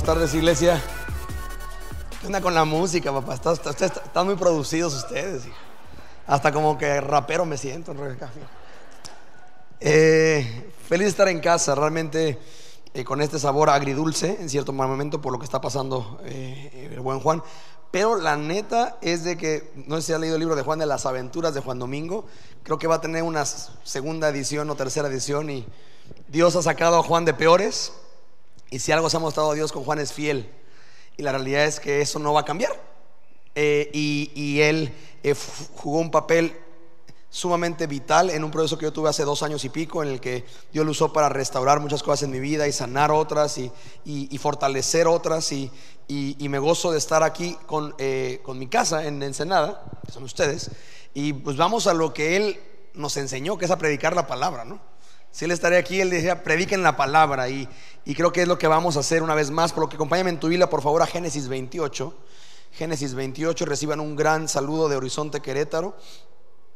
Buenas tardes, iglesia. ¿Qué onda con la música, papá? Están, muy producidos ustedes. hijo. Hasta como que rapero me siento. Eh, feliz de estar en casa, realmente eh, con este sabor agridulce en cierto momento por lo que está pasando eh, el buen Juan. Pero la neta es de que, no sé si ha leído el libro de Juan de las aventuras de Juan Domingo, creo que va a tener una segunda edición o tercera edición y Dios ha sacado a Juan de peores y si algo se ha mostrado a Dios con Juan es fiel y la realidad es que eso no va a cambiar. Eh, y, él eh, jugó un papel sumamente vital en un proceso que yo tuve hace dos años y pico, en el que Dios lo usó para restaurar muchas cosas en mi vida y sanar otras y, fortalecer otras. Y me gozo de estar aquí con, eh, con mi casa en Ensenada, que son ustedes. Y pues vamos a lo que Él nos enseñó, que es a predicar la palabra, ¿no? Si Él estaría aquí, Él decía, prediquen la palabra. Y, y creo que es lo que vamos a hacer una vez más. Por lo que acompáñame en tu Biblia, por favor, a Génesis 28. Génesis 28, reciban un gran saludo de Horizonte Querétaro.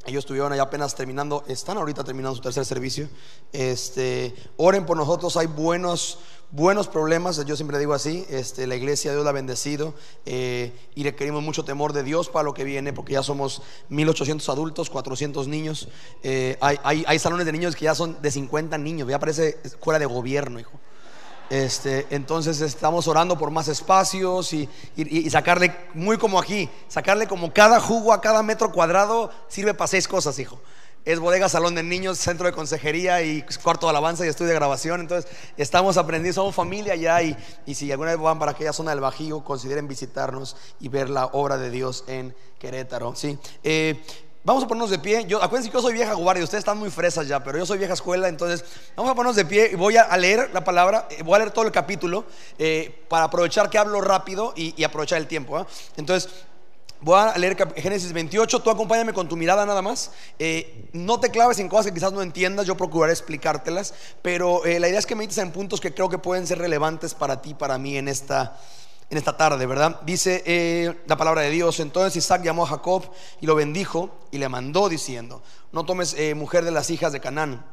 Ellos estuvieron allá apenas terminando, están ahorita terminando su tercer servicio. Este, oren por nosotros, hay buenos, buenos problemas, yo siempre digo así. Este, la iglesia Dios la ha bendecido eh, y requerimos mucho temor de Dios para lo que viene, porque ya somos 1800 adultos, 400 niños. Eh, hay, hay, hay salones de niños que ya son de 50 niños, ya parece escuela de gobierno, hijo. Este, entonces estamos orando por más espacios y, sacarle, muy como aquí, sacarle como cada jugo a cada metro cuadrado sirve para seis cosas, hijo. Es bodega, salón de niños, centro de consejería y cuarto de alabanza y estudio de grabación. Entonces estamos aprendiendo, somos familia ya y, y si alguna vez van para aquella zona del Bajío, consideren visitarnos y ver la obra de Dios en Querétaro. ¿sí? Eh, Vamos a ponernos de pie. Yo, acuérdense que yo soy vieja guardia, ustedes están muy fresas ya, pero yo soy vieja escuela, entonces vamos a ponernos de pie y voy a, leer la palabra, eh, voy a leer todo el capítulo eh, para aprovechar que hablo rápido y, y aprovechar el tiempo. ¿ah? Entonces, voy a leer Génesis 28, tú acompáñame con tu mirada nada más. Eh, no te claves en cosas que quizás no entiendas, yo procuraré explicártelas, pero eh, la idea es que medites en puntos que creo que pueden ser relevantes para ti, para mí en esta en esta tarde, ¿verdad? Dice eh, la palabra de Dios. Entonces Isaac llamó a Jacob y lo bendijo y le mandó diciendo: No tomes eh, mujer de las hijas de Canaán.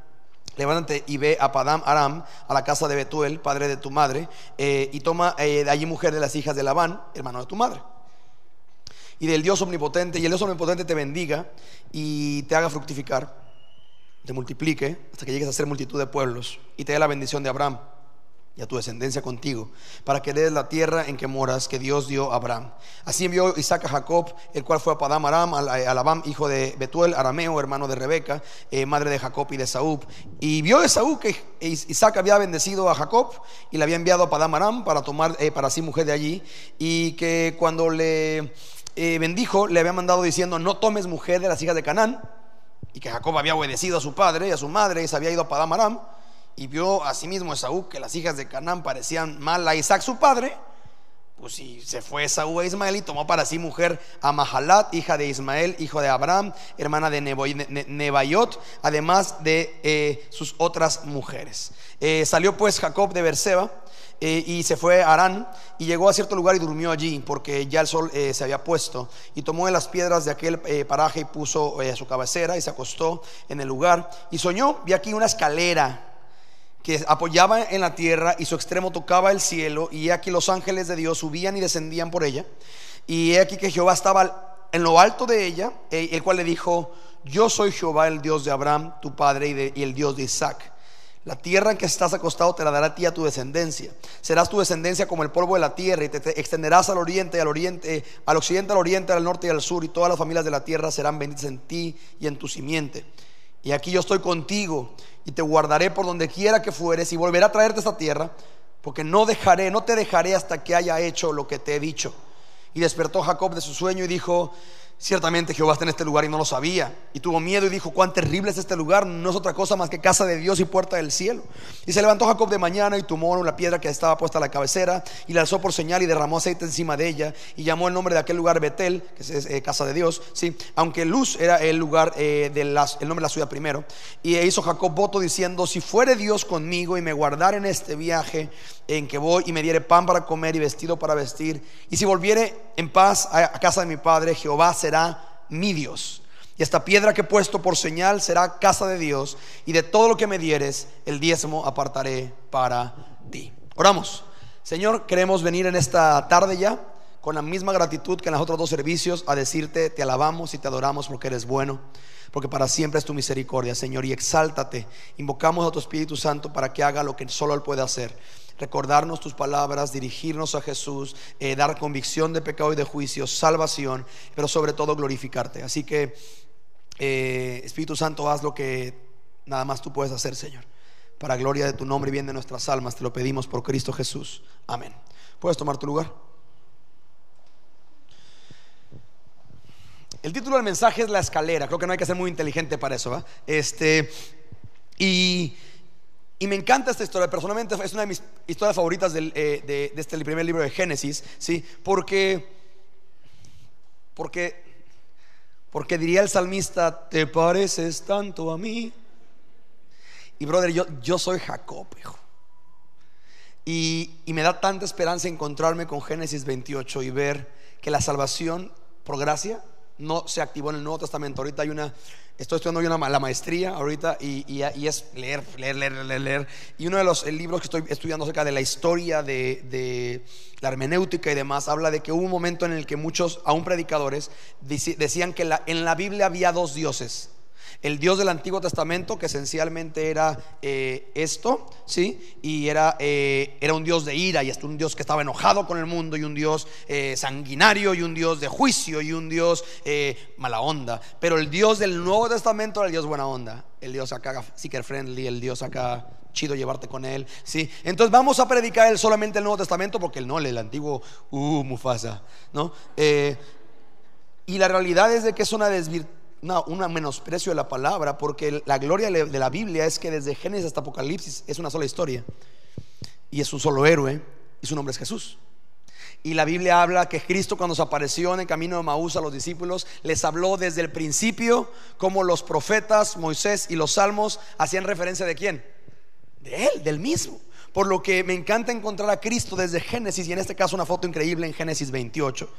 Levántate y ve a Padam Aram, a la casa de Betuel, padre de tu madre, eh, y toma de allí mujer de las hijas de Labán, hermano de tu madre. Y del Dios omnipotente, y el Dios omnipotente te bendiga y te haga fructificar, te multiplique hasta que llegues a ser multitud de pueblos, y te dé la bendición de Abraham y a tu descendencia contigo, para que des la tierra en que moras, que Dios dio a Abraham. Así envió Isaac a Jacob, el cual fue a Padam Aram, a hijo de Betuel, arameo, hermano de Rebeca, eh, madre de Jacob y de Saúl. Y vio Esaú que Is- Isaac había bendecido a Jacob y le había enviado a Padam Aram para tomar eh, para sí mujer de allí, y que cuando le eh, bendijo, le había mandado diciendo, no tomes mujer de las hijas de Canaán, y que Jacob había obedecido a su padre y a su madre y se había ido a Padam Aram y vio asimismo Esaú que las hijas de Canaán parecían mal a Isaac su padre pues si se fue Esaú a Ismael y tomó para sí mujer a Mahalat, hija de Ismael, hijo de Abraham, hermana de Nebaiot, además de eh, sus otras mujeres. Eh, salió pues Jacob de Berseba eh, y se fue a Arán y llegó a cierto lugar y durmió allí porque ya el sol eh, se había puesto y tomó de las piedras de aquel paraje y puso eh, su cabecera y se acostó en el lugar y soñó, vi aquí una escalera que apoyaba en la tierra y su extremo tocaba el cielo y he aquí los ángeles de Dios subían y descendían por ella y he aquí que Jehová estaba en lo alto de ella eh, el cual le dijo yo soy Jehová el Dios de Abraham tu padre y, el Dios de Isaac la tierra en que estás acostado te la dará a ti a tu descendencia. Serás tu descendencia como el polvo de la tierra y te, te extenderás al oriente, al oriente, al occidente, al oriente, al norte y al sur y todas las familias de la tierra serán benditas en ti y en tu simiente. Y aquí yo estoy contigo y te guardaré por donde quiera que fueres y volveré a traerte a esta tierra, porque no dejaré, no te dejaré hasta que haya hecho lo que te he dicho. Y despertó Jacob de su sueño y dijo, ciertamente Jehová está en este lugar y no lo sabía. Y tuvo miedo y dijo, cuán terrible es este lugar, no es otra cosa más que casa de Dios y puerta del cielo. Y se levantó Jacob de mañana y tomó la piedra que estaba puesta a la cabecera y la alzó por señal y derramó aceite encima de ella y llamó el nombre de aquel lugar Betel, que es eh, casa de Dios, sí, aunque Luz era el lugar eh, de las- el nombre de la ciudad primero. Y hizo Jacob voto diciendo, si fuere Dios conmigo y me guardara en este viaje en que voy y me diere pan para comer y vestido para vestir, y si volviere en paz a, a casa de mi padre, Jehová será mi Dios. Y esta piedra que he puesto por señal será casa de Dios, y de todo lo que me dieres, el diezmo apartaré para ti. Oramos. Señor, queremos venir en esta tarde ya con la misma gratitud que en los otros dos servicios a decirte, te alabamos y te adoramos porque eres bueno, porque para siempre es tu misericordia, Señor, y exáltate. Invocamos a tu Espíritu Santo para que haga lo que solo Él puede hacer. Recordarnos tus palabras, dirigirnos a Jesús, eh, dar convicción de pecado y de juicio, salvación, pero sobre todo glorificarte. Así que, eh, Espíritu Santo, haz lo que nada más tú puedes hacer, Señor. Para gloria de tu nombre y bien de nuestras almas, te lo pedimos por Cristo Jesús. Amén. ¿Puedes tomar tu lugar? El título del mensaje es La escalera. Creo que no hay que ser muy inteligente para eso. ¿va? Este, y, y, me encanta esta historia. Personalmente es una de mis historias favoritas del, eh, de, este primer libro de Génesis. ¿sí? Porque, porque, porque diría el salmista: Te pareces tanto a mí. Y brother, yo, yo soy Jacob, hijo. Y, y me da tanta esperanza encontrarme con Génesis 28 y ver que la salvación por gracia no se activó en el Nuevo Testamento. Ahorita hay una, estoy estudiando una, la maestría ahorita y, es leer, leer, leer, leer, leer. Y uno de los libros que estoy estudiando acerca de la historia de, la hermenéutica y demás, habla de que hubo un momento en el que muchos, aún predicadores, decían que en la Biblia había dos dioses el Dios del Antiguo Testamento, que esencialmente era eh, esto, ¿sí? Y era, eh, era un Dios de ira, y un Dios que estaba enojado con el mundo, y un Dios eh, sanguinario, y un Dios de juicio, y un Dios mala onda. Pero el Dios del Nuevo Testamento era el Dios buena onda, el Dios acá seeker friendly, el Dios acá chido llevarte con él, ¿sí? Entonces vamos a predicar él solamente el Nuevo Testamento, porque el no, el antiguo, uh, Mufasa, ¿no? Y la realidad es de que es una desvirtuación una, un menosprecio de la palabra, porque la gloria de la Biblia es que desde Génesis hasta Apocalipsis es una sola historia. Y es un solo héroe, y su nombre es Jesús. Y la Biblia habla que Cristo cuando se apareció en el camino de Maús a los discípulos, les habló desde el principio como los profetas, Moisés y los salmos hacían referencia de quién? De él, del mismo. Por lo que me encanta encontrar a Cristo desde Génesis y en este caso una foto increíble en Génesis 28.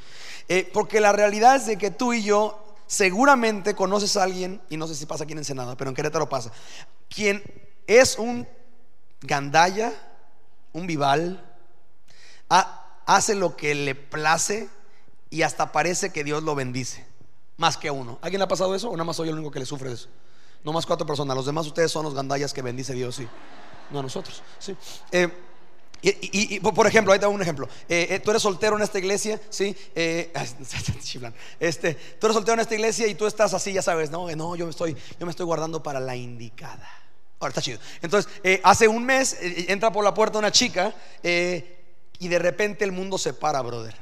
Eh, porque la realidad es de que tú y yo seguramente conoces a alguien, y no sé si pasa aquí en Ensenada, pero en Querétaro pasa, quien es un gandaya, un vival, hace lo que le place y hasta parece que Dios lo bendice, más que uno. ¿Alguien le ha pasado eso o nada más soy el único que le sufre eso? No más cuatro personas, los demás ustedes son los gandayas que bendice Dios, sí, no a nosotros, sí. Eh, y, por ejemplo, ahí te un ejemplo. Eh, eh, tú eres soltero en esta iglesia, ¿sí? Eh, este, tú eres soltero en esta iglesia y tú estás así, ya sabes, no, no, yo me estoy, yo me estoy guardando para la indicada. Ahora está chido. Entonces, hace un mes entra por la puerta una chica y de repente el mundo se para, brother.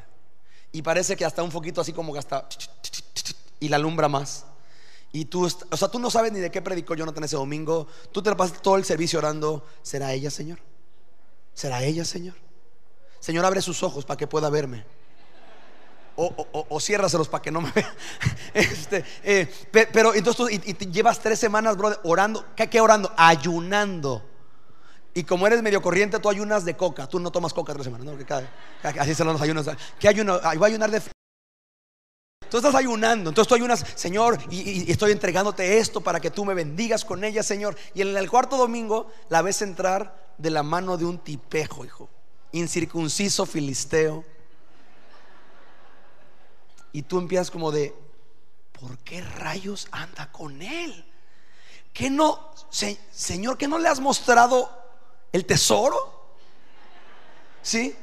Y parece que hasta un poquito así como que hasta y la alumbra más. Y tú, o sea, tú no sabes ni de qué predicó Jonathan ese domingo. Tú te pasas todo el servicio orando. ¿Será ella, Señor? ¿Será ella, Señor? Señor, abre sus ojos para que pueda verme. O, o, o ciérraselos para que no me vea. Este, eh, pero entonces tú y, llevas tres semanas, brother, orando. ¿Qué, ¿Qué orando? Ayunando. Y como eres medio corriente, tú ayunas de coca. Tú no tomas coca tres semanas, ¿no? Cada, así se los ayunos. ¿Qué ayuno? Voy a ayunar de Tú estás ayunando, entonces tú ayunas, Señor, y, estoy entregándote esto para que tú me bendigas con ella, Señor. Y en el cuarto domingo la ves entrar de la mano de un tipejo, hijo, incircunciso filisteo. Y tú empiezas como de, ¿por qué rayos anda con él? ¿Que no, se, Señor, que no le has mostrado el tesoro? ¿Sí?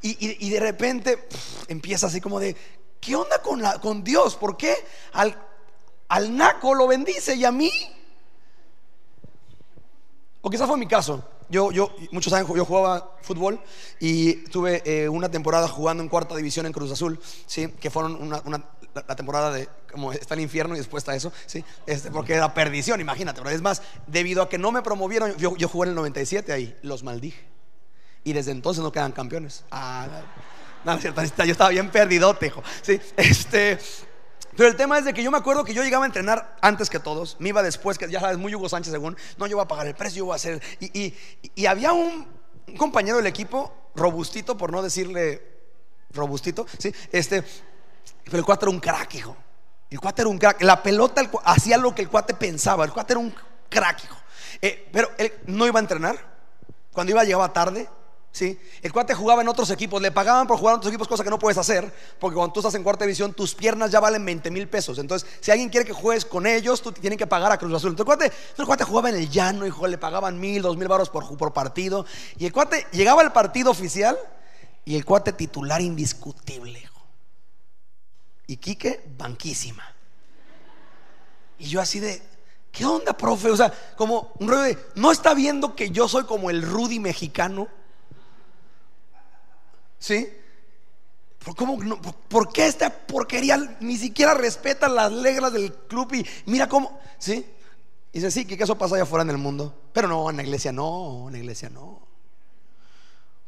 Y, y, y de repente pff, empieza así como de, ¿qué onda con, la, con Dios? ¿Por qué al, al naco lo bendice y a mí? O quizás fue mi caso. Yo, yo, muchos saben, yo jugaba fútbol y tuve eh, una temporada jugando en cuarta división en Cruz Azul, ¿sí? que fueron una, una, la temporada de como está el infierno y después está eso, ¿sí? este, porque era perdición, imagínate. Pero es más, debido a que no me promovieron, yo, yo jugué en el 97 ahí, los maldije. Y desde entonces no quedan campeones. Ah, no, no yo estaba bien perdido, tejo. Sí, este. Pero el tema es de que yo me acuerdo que yo llegaba a entrenar antes que todos, me iba después, que ya sabes, muy Hugo Sánchez según, no, yo voy a pagar el precio, yo voy a hacer. Y, y, y había un, un, compañero del equipo, robustito, por no decirle robustito, ¿sí? Este, pero el cuate era un crack, hijo. El cuate era un crack. La pelota el, hacía lo que el cuate pensaba, el cuate era un crack, hijo. Eh, pero él no iba a entrenar, cuando iba llegaba tarde, ¿sí? El cuate jugaba en otros equipos, le pagaban por jugar en otros equipos, cosa que no puedes hacer, porque cuando tú estás en cuarta división, tus piernas ya valen 20 mil pesos. Entonces, si alguien quiere que juegues con ellos, tú tienes que pagar a Cruz Azul. Entonces, el cuate, el cuate jugaba en el llano y le pagaban mil, dos mil baros por, por partido. Y el cuate llegaba al partido oficial y el cuate titular indiscutible. Y Quique, banquísima. Y yo así de, ¿qué onda, profe? O sea, como un rollo de, ¿no está viendo que yo soy como el Rudy mexicano? ¿Sí? ¿Cómo, ¿Por qué esta porquería ni siquiera respeta las reglas del club y mira cómo? ¿Sí? Y dice, sí, que eso pasa allá afuera en el mundo. Pero no, en la iglesia no, en la iglesia no.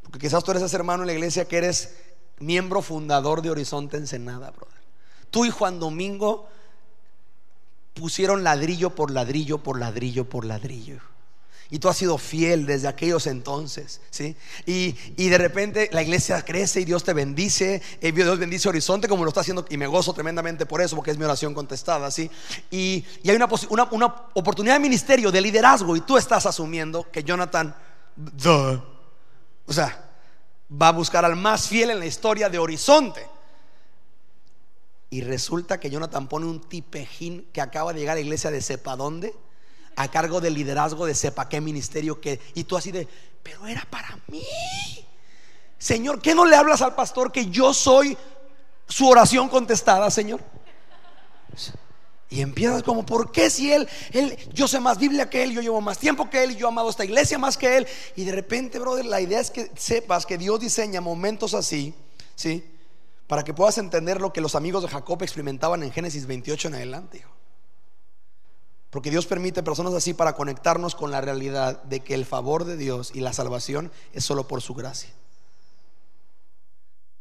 Porque quizás tú eres ese hermano en la iglesia que eres miembro fundador de Horizonte Ensenada, brother. Tú y Juan Domingo pusieron ladrillo por ladrillo por ladrillo por ladrillo. Y tú has sido fiel desde aquellos entonces, ¿sí? Y, de repente la iglesia crece y Dios te bendice, y Dios bendice Horizonte como lo está haciendo y me gozo tremendamente por eso, porque es mi oración contestada, ¿sí? Y, hay una, una, oportunidad de ministerio, de liderazgo, y tú estás asumiendo que Jonathan, o sea, va a buscar al más fiel en la historia de Horizonte. Y resulta que Jonathan pone un tipejín que acaba de llegar a la iglesia de sepa dónde a cargo del liderazgo de sepa qué ministerio que y tú así de, pero era para mí. Señor, ¿qué no le hablas al pastor que yo soy su oración contestada, Señor? Y empiezas como, ¿por qué si él, él, yo sé más Biblia que él, yo llevo más tiempo que él yo he amado esta iglesia más que él? Y de repente, brother, la idea es que sepas que Dios diseña momentos así, ¿sí? Para que puedas entender lo que los amigos de Jacob experimentaban en Génesis 28 en adelante, hijo. Porque Dios permite personas así para conectarnos con la realidad de que el favor de Dios y la salvación es solo por su gracia.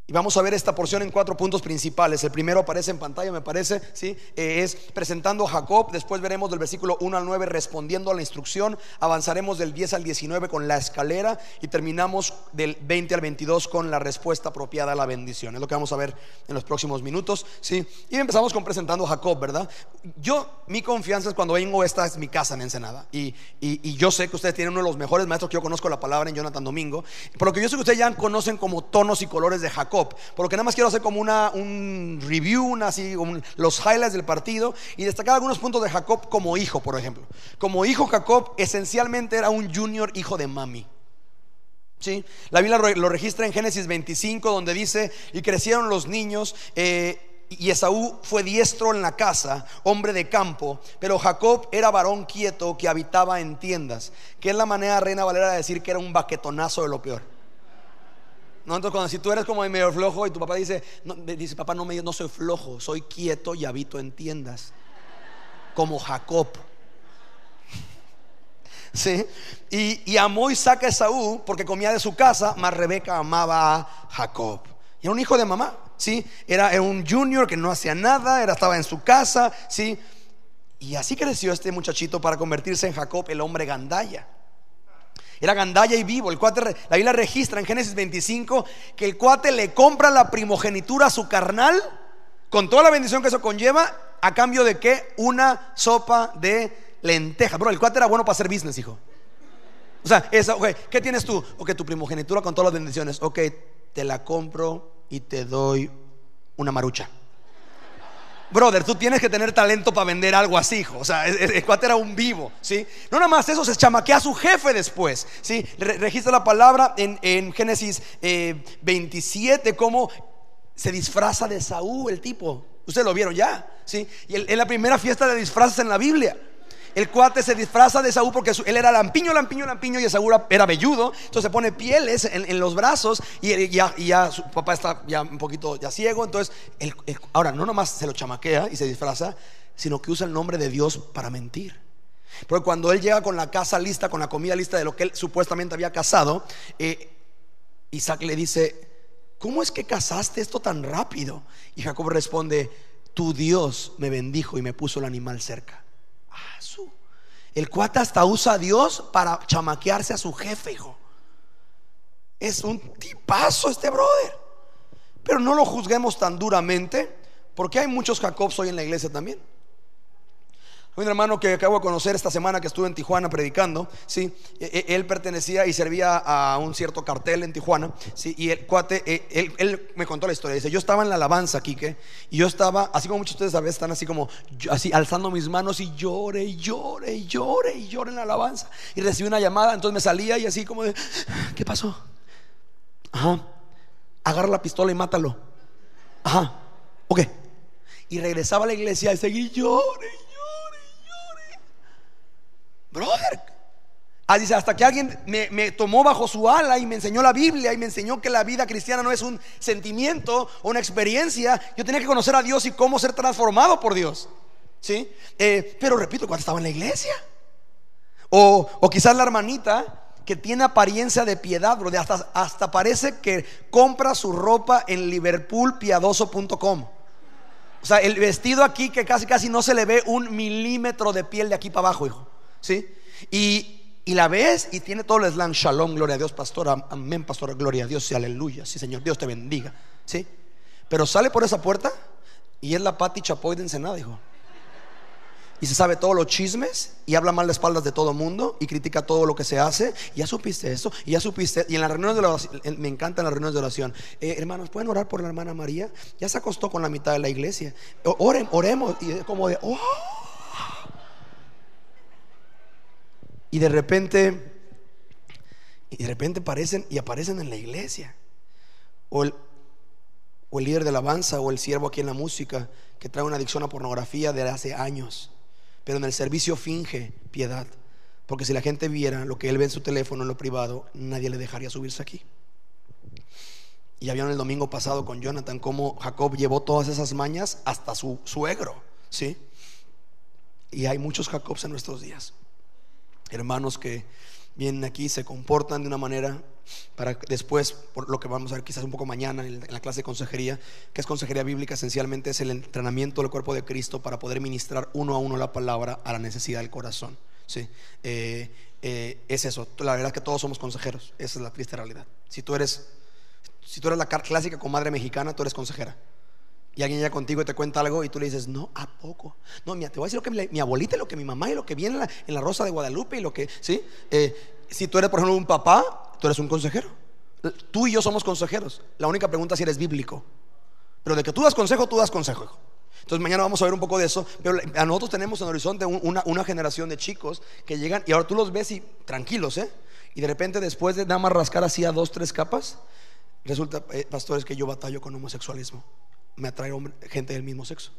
Y vamos a ver esta porción en cuatro puntos principales. El primero aparece en pantalla, me parece, ¿sí? Eh, es presentando a Jacob. Después veremos del versículo 1 al 9 respondiendo a la instrucción. Avanzaremos del 10 al 19 con la escalera y terminamos del 20 al 22 con la respuesta apropiada a la bendición. Es lo que vamos a ver en los próximos minutos, ¿sí? Y empezamos con presentando a Jacob, ¿verdad? Yo, mi confianza es cuando vengo, esta es mi casa en Ensenada. Y, y, yo sé que ustedes tienen uno de los mejores maestros que yo conozco la palabra en Jonathan Domingo. Por lo que yo sé que ustedes ya conocen como tonos y colores de Jacob. Que nada más quiero hacer como una, un review, así, los highlights del partido y destacar algunos puntos de Jacob como hijo, por ejemplo. Como hijo, Jacob esencialmente era un junior hijo de mami. ¿Sí? La Biblia lo registra en Génesis 25, donde dice: Y crecieron los niños. Eh, y Esaú fue diestro en la casa, hombre de campo, pero Jacob era varón quieto que habitaba en tiendas, que es la manera reina valera de decir que era un baquetonazo de lo peor. No, entonces cuando si tú eres como medio flojo y tu papá dice, no, dice, papá, no me no soy flojo, soy quieto y habito en tiendas. Como Jacob. ¿Sí? Y, y amó Isaac a Esaú porque comía de su casa, mas Rebeca amaba a Jacob. Y era un hijo de mamá, ¿sí? Era, era un junior que no hacía nada, era, estaba en su casa, ¿sí? Y así creció este muchachito para convertirse en Jacob, el hombre gandaya. Era gandalla y vivo. El cuate, la Biblia registra en Génesis 25 que el cuate le compra la primogenitura a su carnal con toda la bendición que eso conlleva, a cambio de que una sopa de lenteja. Bro, el cuate era bueno para hacer business, hijo. O sea, esa, ¿qué tienes tú? Ok, tu primogenitura con todas las bendiciones. Ok, te la compro y te doy una marucha. Brother, tú tienes que tener talento para vender algo así, hijo. O sea, el, cuate era un vivo, ¿sí? No nada más eso, se chamaquea a su jefe después, ¿sí? registra la palabra en, Génesis 27, eh, cómo se disfraza de Saúl el tipo. Ustedes lo vieron ya, ¿sí? Y en la primera fiesta de disfraces en la Biblia. El cuate se disfraza de Saúl porque él era lampiño, lampiño, lampiño y Saúl era velludo. Entonces se pone pieles en, los brazos y, ya, su papá está ya un poquito ya ciego. Entonces, ahora no nomás se lo chamaquea y se disfraza, sino que usa el nombre de Dios para mentir. Porque cuando él llega con la casa lista, con la comida lista de lo que él supuestamente había casado, eh, Isaac le dice, ¿cómo es que casaste esto tan rápido? Y Jacob responde, tu Dios me bendijo y me puso el animal cerca. El cuate hasta usa a Dios para chamaquearse a su jefe, hijo. Es un tipazo este brother. Pero no lo juzguemos tan duramente, porque hay muchos Jacobs hoy en la iglesia también. Un hermano que acabo de conocer esta semana que estuve en Tijuana predicando, ¿sí? E, e, él pertenecía y servía a un cierto cartel en Tijuana, ¿sí? Y el cuate, e, él, me contó la historia. Dice: Yo estaba en la alabanza, Quique, y yo estaba, así como muchos de ustedes a veces están así como, así alzando mis manos y llore, y llore, y llore, y llore en la alabanza. Y recibí una llamada, entonces me salía y así como de, ¿qué pasó? Ajá, agarra la pistola y mátalo. Ajá, ok. Y regresaba a la iglesia y seguí llore, Brother. Ah, dice, hasta que alguien me, tomó bajo su ala y me enseñó la Biblia y me enseñó que la vida cristiana no es un sentimiento o una experiencia. Yo tenía que conocer a Dios y cómo ser transformado por Dios. ¿Sí? Eh, pero repito, cuando estaba en la iglesia. O, o quizás la hermanita que tiene apariencia de piedad, bro, hasta, hasta parece que compra su ropa en liverpoolpiadoso.com. O sea, el vestido aquí que casi casi no se le ve un milímetro de piel de aquí para abajo, hijo. ¿Sí? Y, la ves y tiene todo el slang, shalom, gloria a Dios, pastor, amén, pastor, gloria a Dios, y aleluya, sí, Señor, Dios te bendiga, ¿sí? Pero sale por esa puerta y es la Pati Chapoy de Ensenada, hijo. Y se sabe todos los chismes y habla mal de espaldas de todo mundo y critica todo lo que se hace. Y ya supiste eso, y ya supiste. Y en las reuniones de oración, me encantan las reuniones de oración. Eh, hermanos, ¿pueden orar por la hermana María? Ya se acostó con la mitad de la iglesia. Oren, oremos. Y como de, oh. Y de repente, y de repente aparecen y aparecen en la iglesia. O el, o el líder de alabanza o el siervo aquí en la música que trae una adicción a pornografía de hace años. Pero en el servicio finge piedad. Porque si la gente viera lo que él ve en su teléfono en lo privado, nadie le dejaría subirse aquí. Y ya vieron el domingo pasado con Jonathan cómo Jacob llevó todas esas mañas hasta su suegro. ¿Sí? Y hay muchos Jacobs en nuestros días hermanos que vienen aquí, se comportan de una manera para después, por lo que vamos a ver quizás un poco mañana en la clase de consejería, que es consejería bíblica, esencialmente es el entrenamiento del cuerpo de Cristo para poder ministrar uno a uno la palabra a la necesidad del corazón. ¿sí? Eh, eh, es eso, la verdad es que todos somos consejeros, esa es la triste realidad. Si tú eres, si tú eres la clásica comadre mexicana, tú eres consejera y alguien llega contigo y te cuenta algo y tú le dices, no, ¿a poco? No, mira, te voy a decir lo que mi, abuelita y lo que mi mamá y lo que viene en la, Rosa de Guadalupe y lo que, ¿sí? Eh, si tú eres, por ejemplo, un papá, tú eres un consejero. Tú y yo somos consejeros. La única pregunta es si eres bíblico. Pero de que tú das consejo, tú das consejo. Entonces mañana vamos a ver un poco de eso. Pero a nosotros tenemos en horizonte una, una generación de chicos que llegan y ahora tú los ves y tranquilos, ¿eh? Y de repente después de nada más rascar así a dos, tres capas, resulta, eh, pastores, que yo batallo con homosexualismo me atrae gente del mismo sexo.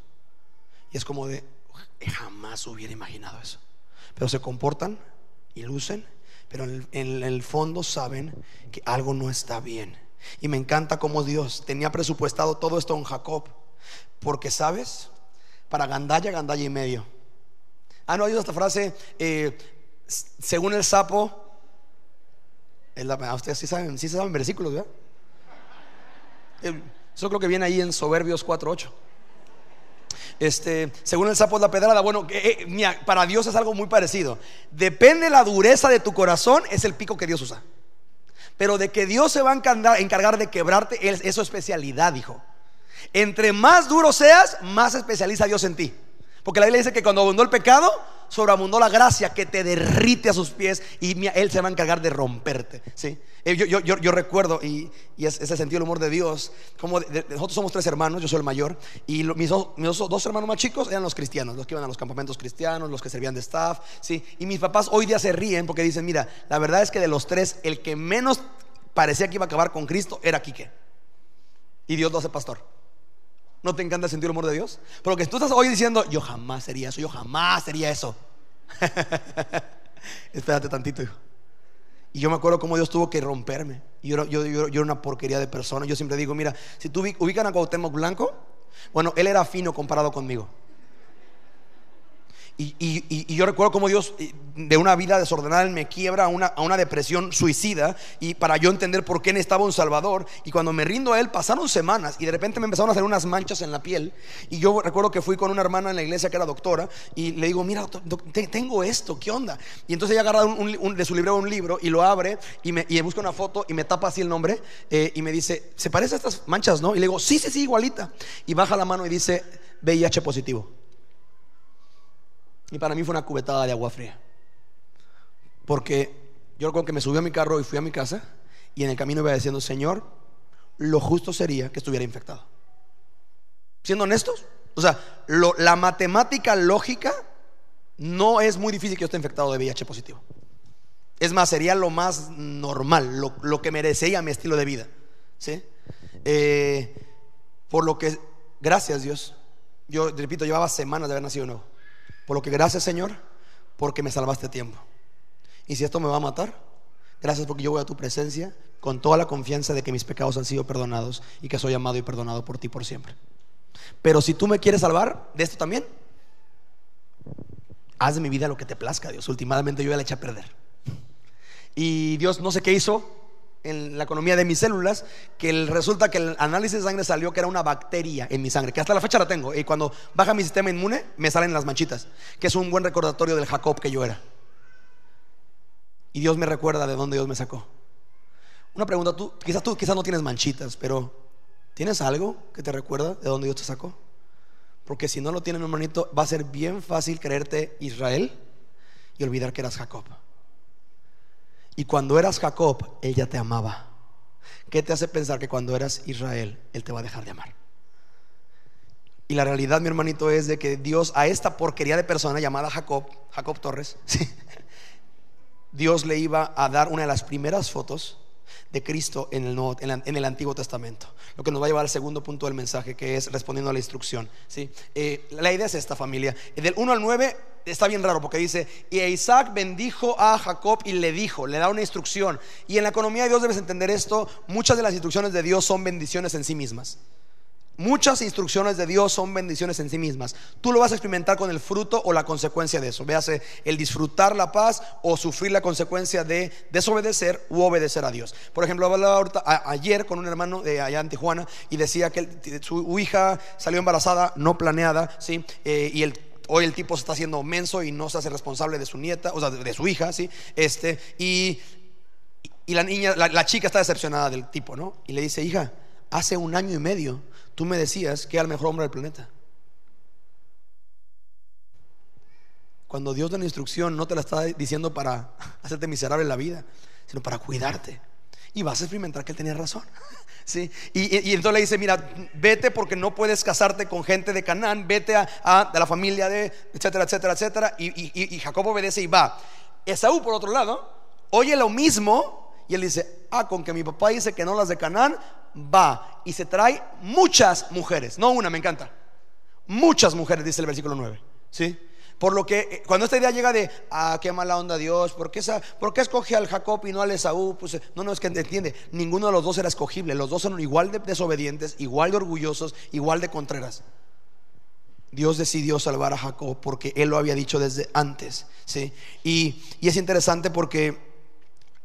Y es como de, jamás hubiera imaginado eso. Pero se comportan y lucen, pero en el, fondo saben que algo no está bien. Y me encanta cómo Dios tenía presupuestado todo esto en Jacob. Porque, ¿sabes? Para gandalla, gandalla y medio. Ah, no, hay esta frase, eh, según el sapo, ustedes sí saben, sí saben versículos, ¿verdad? Eso creo que viene ahí en Soberbios 4.8. Este, según el sapo de la pedrada, bueno, eh, eh, para Dios es algo muy parecido. Depende la dureza de tu corazón, es el pico que Dios usa. Pero de que Dios se va a encargar, de quebrarte, es su especialidad, dijo. Entre más duro seas, más especializa Dios en ti. Porque la Biblia dice que cuando abundó el pecado, sobreabundó la gracia que te derrite a sus pies y Él se va a encargar de romperte. ¿sí? Eh, yo, recuerdo, y, ese sentido del humor de Dios, como nosotros somos tres hermanos, yo soy el mayor, y mis, dos, hermanos más chicos eran los cristianos, los que iban a los campamentos cristianos, los que servían de staff, ¿sí? y mis papás hoy día se ríen porque dicen, mira, la verdad es que de los tres, el que menos parecía que iba a acabar con Cristo era Quique, y Dios lo hace pastor. ¿No te encanta sentir el humor de Dios? Porque tú estás hoy diciendo, yo jamás sería eso, yo jamás sería eso. Espérate tantito, hijo. Y yo me acuerdo cómo Dios tuvo que romperme. Y yo, yo, era una porquería de persona. Yo siempre digo, mira, si tú ubican a Cuauhtémoc Blanco, bueno, él era fino comparado conmigo. Y, yo recuerdo como Dios eh, de una vida desordenada me quiebra a una, a una, depresión suicida y para yo entender por qué necesitaba un Salvador. Y cuando me rindo a Él pasaron semanas y de repente me empezaron a hacer unas manchas en la piel. Y yo recuerdo que fui con una hermana en la iglesia que era doctora y le digo, mira, tengo esto, ¿qué onda? Y entonces ella agarra de su librero un libro y lo abre y me busca una foto y me tapa así el nombre eh, y me dice, ¿se parece a estas manchas, no? Y le digo, sí, sí, sí, igualita. Y baja la mano y dice, VIH positivo. Y para mí fue una cubetada de agua fría. Porque yo recuerdo que me subí a mi carro y fui a mi casa y en el camino iba diciendo, Señor, lo justo sería que estuviera infectado. Siendo honestos, o sea, la matemática lógica no es muy difícil que yo esté infectado de VIH positivo. Es más, sería lo más normal, lo, que merecería mi estilo de vida. ¿sí? Eh, por lo que, gracias Dios, yo repito, llevaba semanas de haber nacido nuevo. Por lo que gracias Señor, porque me salvaste tiempo. Y si esto me va a matar, gracias porque yo voy a tu presencia con toda la confianza de que mis pecados han sido perdonados y que soy amado y perdonado por ti por siempre. Pero si tú me quieres salvar de esto también, haz de mi vida lo que te plazca, Dios. Últimamente yo ya la eché a perder. Y Dios no sé qué hizo en la economía de mis células, que resulta que el análisis de sangre salió que era una bacteria en mi sangre, que hasta la fecha la tengo. Y cuando baja mi sistema inmune, me salen las manchitas, que es un buen recordatorio del Jacob que yo era. Y Dios me recuerda de dónde Dios me sacó. Una pregunta, tú quizás tú quizás no tienes manchitas, pero ¿tienes algo que te recuerda de dónde Dios te sacó? Porque si no lo tienes, hermanito, va a ser bien fácil creerte Israel y olvidar que eras Jacob. Y cuando eras Jacob, Él ya te amaba. ¿Qué te hace pensar que cuando eras Israel, Él te va a dejar de amar? Y la realidad, mi hermanito, es de que Dios a esta porquería de persona llamada Jacob, Jacob Torres, Dios le iba a dar una de las primeras fotos de Cristo en el, en, el, Antiguo Testamento. Lo que nos va a llevar al segundo punto del mensaje, que es respondiendo a la instrucción. ¿sí? Eh, la idea es esta familia. Del 1 al 9 está bien raro porque dice, y Isaac bendijo a Jacob y le dijo, le da una instrucción. Y en la economía de Dios debes entender esto, muchas de las instrucciones de Dios son bendiciones en sí mismas. Muchas instrucciones de Dios son bendiciones en sí mismas. Tú lo vas a experimentar con el fruto o la consecuencia de eso. Véase el disfrutar la paz o sufrir la consecuencia de desobedecer u obedecer a Dios. Por ejemplo, hablaba ayer con un hermano de allá en Tijuana y decía que su hija salió embarazada, no planeada, ¿sí? Eh, y el hoy el tipo se está haciendo menso y no se hace responsable de su nieta, o sea, de, su hija, ¿sí? Este, y, y la niña, la, chica está decepcionada del tipo, ¿no? Y le dice, hija, hace un año y medio tú me decías que era el mejor hombre del planeta. Cuando Dios da una instrucción, no te la está diciendo para hacerte miserable en la vida, sino para cuidarte. Y vas a experimentar que él tenía razón. ¿Sí? Y, entonces le dice, mira, vete porque no puedes casarte con gente de Canaán, vete a, de la familia de, etcétera, etcétera, etcétera. Y, y Jacob obedece y va. Esaú, por otro lado, oye lo mismo y él dice, ah, con que mi papá dice que no las de Canaán, va y se trae muchas mujeres, no una, me encanta. Muchas mujeres, dice el versículo 9. ¿Sí? Por lo que eh, cuando esta idea llega de, ah, qué mala onda Dios, ¿por qué, ¿por qué escoge al Jacob y no al Esaú? Pues, eh, no, no, es que entiende, ninguno de los dos era escogible, los dos son igual de desobedientes, igual de orgullosos, igual de contreras. Dios decidió salvar a Jacob porque él lo había dicho desde antes. ¿sí? Y, y es interesante porque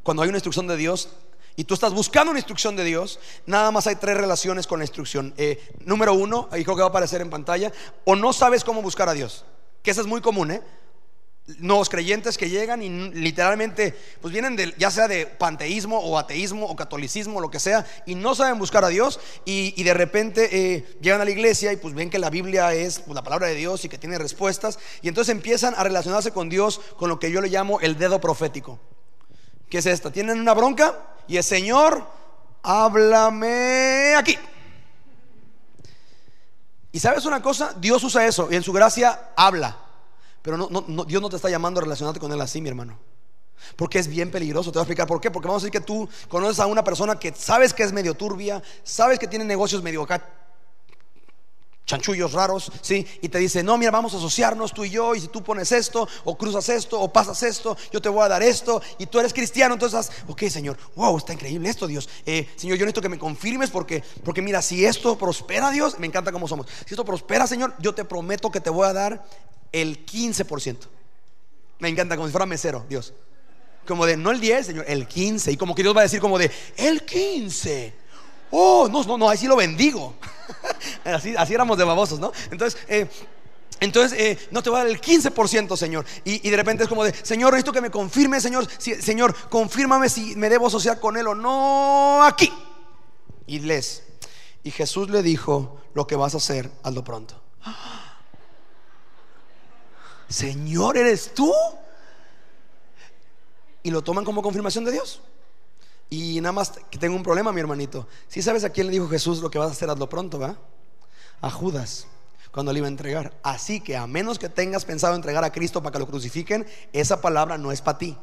cuando hay una instrucción de Dios, y tú estás buscando una instrucción de Dios, nada más hay tres relaciones con la instrucción. Eh, número uno, ahí creo que va a aparecer en pantalla, o no sabes cómo buscar a Dios, que eso es muy común, ¿eh? Nuevos creyentes que llegan y literalmente, pues vienen de, ya sea de panteísmo o ateísmo o catolicismo, lo que sea, y no saben buscar a Dios, y, de repente eh, llegan a la iglesia y pues ven que la Biblia es pues, la palabra de Dios y que tiene respuestas, y entonces empiezan a relacionarse con Dios con lo que yo le llamo el dedo profético. ¿Qué es esta? ¿Tienen una bronca? Y el Señor, háblame aquí. Y sabes una cosa, Dios usa eso y en su gracia habla. Pero no, Dios no te está llamando a relacionarte con Él así, mi hermano. Porque es bien peligroso. Te voy a explicar por qué. Porque vamos a decir que tú conoces a una persona que sabes que es medio turbia, sabes que tiene negocios medio chanchullos raros, ¿sí? Y te dice, no, mira, vamos a asociarnos tú y yo, y si tú pones esto, o cruzas esto, o pasas esto, yo te voy a dar esto, y tú eres cristiano, entonces, ok, Señor, wow, está increíble esto, Dios. Eh, señor, yo necesito que me confirmes porque, porque mira, si esto prospera, Dios, me encanta cómo somos. Si esto prospera, Señor, yo te prometo que te voy a dar el 15%. Me encanta, como si fuera mesero, Dios. Como de, no el 10, Señor, el 15. Y como que Dios va a decir como de, el 15. Oh, no, no, no, ahí sí lo bendigo. así, así éramos de babosos, ¿no? Entonces, eh, entonces, eh, no te voy a dar el 15%, Señor. Y, de repente es como de, Señor, necesito que me confirme, Señor. señor, confírmame si me debo asociar con Él o no aquí. Y les. Y Jesús le dijo, lo que vas a hacer, hazlo pronto. Señor, ¿eres tú? Y lo toman como confirmación de Dios. Y nada más que tengo un problema, mi hermanito. Si sabes a quién le dijo Jesús lo que vas a hacer, hazlo pronto, ¿va? A Judas, cuando le iba a entregar. Así que a menos que tengas pensado entregar a Cristo para que lo crucifiquen, esa palabra no es para ti.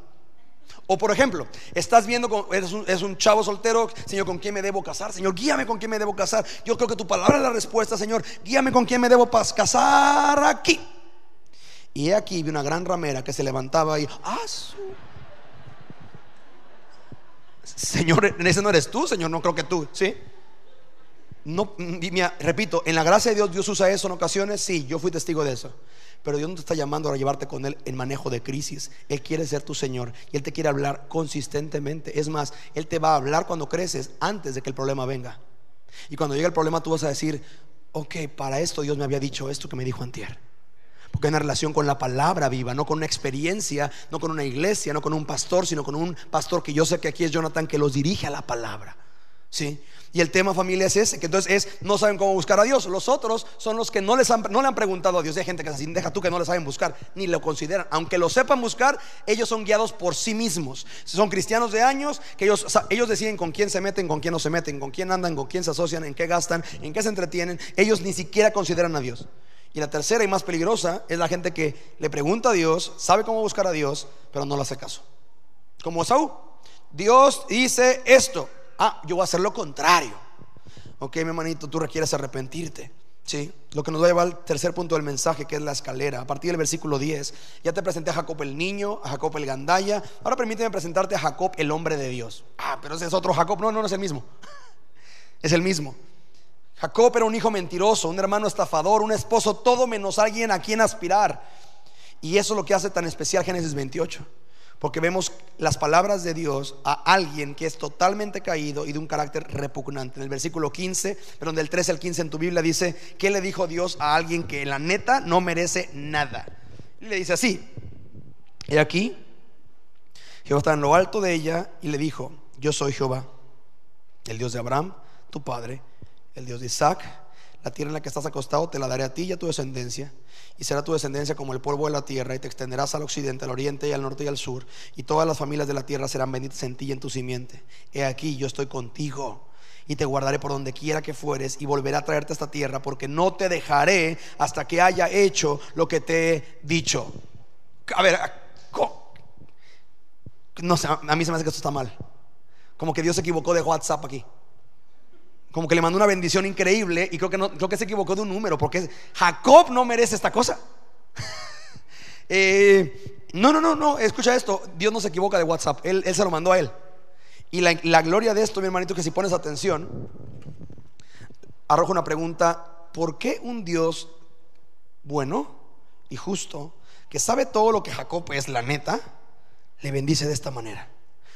O por ejemplo, estás viendo, eres un, un, chavo soltero, Señor, ¿con quién me debo casar? Señor, guíame con quién me debo casar. Yo creo que tu palabra es la respuesta, Señor, guíame con quién me debo casar aquí. Y aquí vi una gran ramera que se levantaba y, ¡ah! Señor, ese no eres tú, Señor, no creo que tú, ¿sí? No, repito, en la gracia de Dios, Dios usa eso en ocasiones, sí, yo fui testigo de eso. Pero Dios no te está llamando a llevarte con Él en manejo de crisis. Él quiere ser tu Señor y Él te quiere hablar consistentemente. Es más, Él te va a hablar cuando creces antes de que el problema venga. Y cuando llegue el problema tú vas a decir, ok, para esto Dios me había dicho esto que me dijo antier. Porque hay una relación con la palabra viva, no con una experiencia, no con una iglesia, no con un pastor, sino con un pastor que yo sé que aquí es Jonathan que los dirige a la palabra. ¿Sí? Y el tema familia es ese, que entonces es, no saben cómo buscar a Dios. Los otros son los que no, les han, no le han preguntado a Dios. Hay gente que así, deja tú que no le saben buscar, ni lo consideran. Aunque lo sepan buscar, ellos son guiados por sí mismos. Son cristianos de años, que ellos, ellos deciden con quién se meten, con quién no se meten, con quién andan, con quién se asocian, en qué gastan, en qué se entretienen. Ellos ni siquiera consideran a Dios. Y la tercera y más peligrosa es la gente que le pregunta a Dios, sabe cómo buscar a Dios, pero no le hace caso. Como Saúl. Dios dice esto. Ah, yo voy a hacer lo contrario. Ok, mi hermanito, tú requieres arrepentirte. Sí, lo que nos va a llevar al tercer punto del mensaje, que es la escalera. A partir del versículo 10, ya te presenté a Jacob el niño, a Jacob el gandaya. Ahora permíteme presentarte a Jacob el hombre de Dios. Ah, pero ese es otro Jacob. No, no, no es el mismo. es el mismo. Jacob era un hijo mentiroso, un hermano estafador, un esposo, todo menos alguien a quien aspirar. Y eso es lo que hace tan especial Génesis 28. Porque vemos las palabras de Dios a alguien que es totalmente caído y de un carácter repugnante. En el versículo 15, pero del 13 al 15 en tu Biblia dice, ¿qué le dijo Dios a alguien que en la neta no merece nada? Y le dice así, y aquí, Jehová está en lo alto de ella y le dijo, yo soy Jehová, el Dios de Abraham, tu padre el Dios de Isaac, la tierra en la que estás acostado te la daré a ti y a tu descendencia, y será tu descendencia como el polvo de la tierra, y te extenderás al occidente, al oriente y al norte y al sur, y todas las familias de la tierra serán benditas en ti y en tu simiente. He aquí, yo estoy contigo, y te guardaré por donde quiera que fueres, y volveré a traerte a esta tierra, porque no te dejaré hasta que haya hecho lo que te he dicho. A ver, no sé, a mí se me hace que esto está mal. Como que Dios se equivocó de WhatsApp aquí como que le mandó una bendición increíble y creo que, no, creo que se equivocó de un número, porque Jacob no merece esta cosa. Eh, no, no, no, no, escucha esto, Dios no se equivoca de WhatsApp, Él, se lo mandó a Él. Y la, la gloria de esto, mi hermanito, que si pones atención, arroja una pregunta, ¿por qué un Dios bueno y justo, que sabe todo lo que Jacob es la neta, le bendice de esta manera?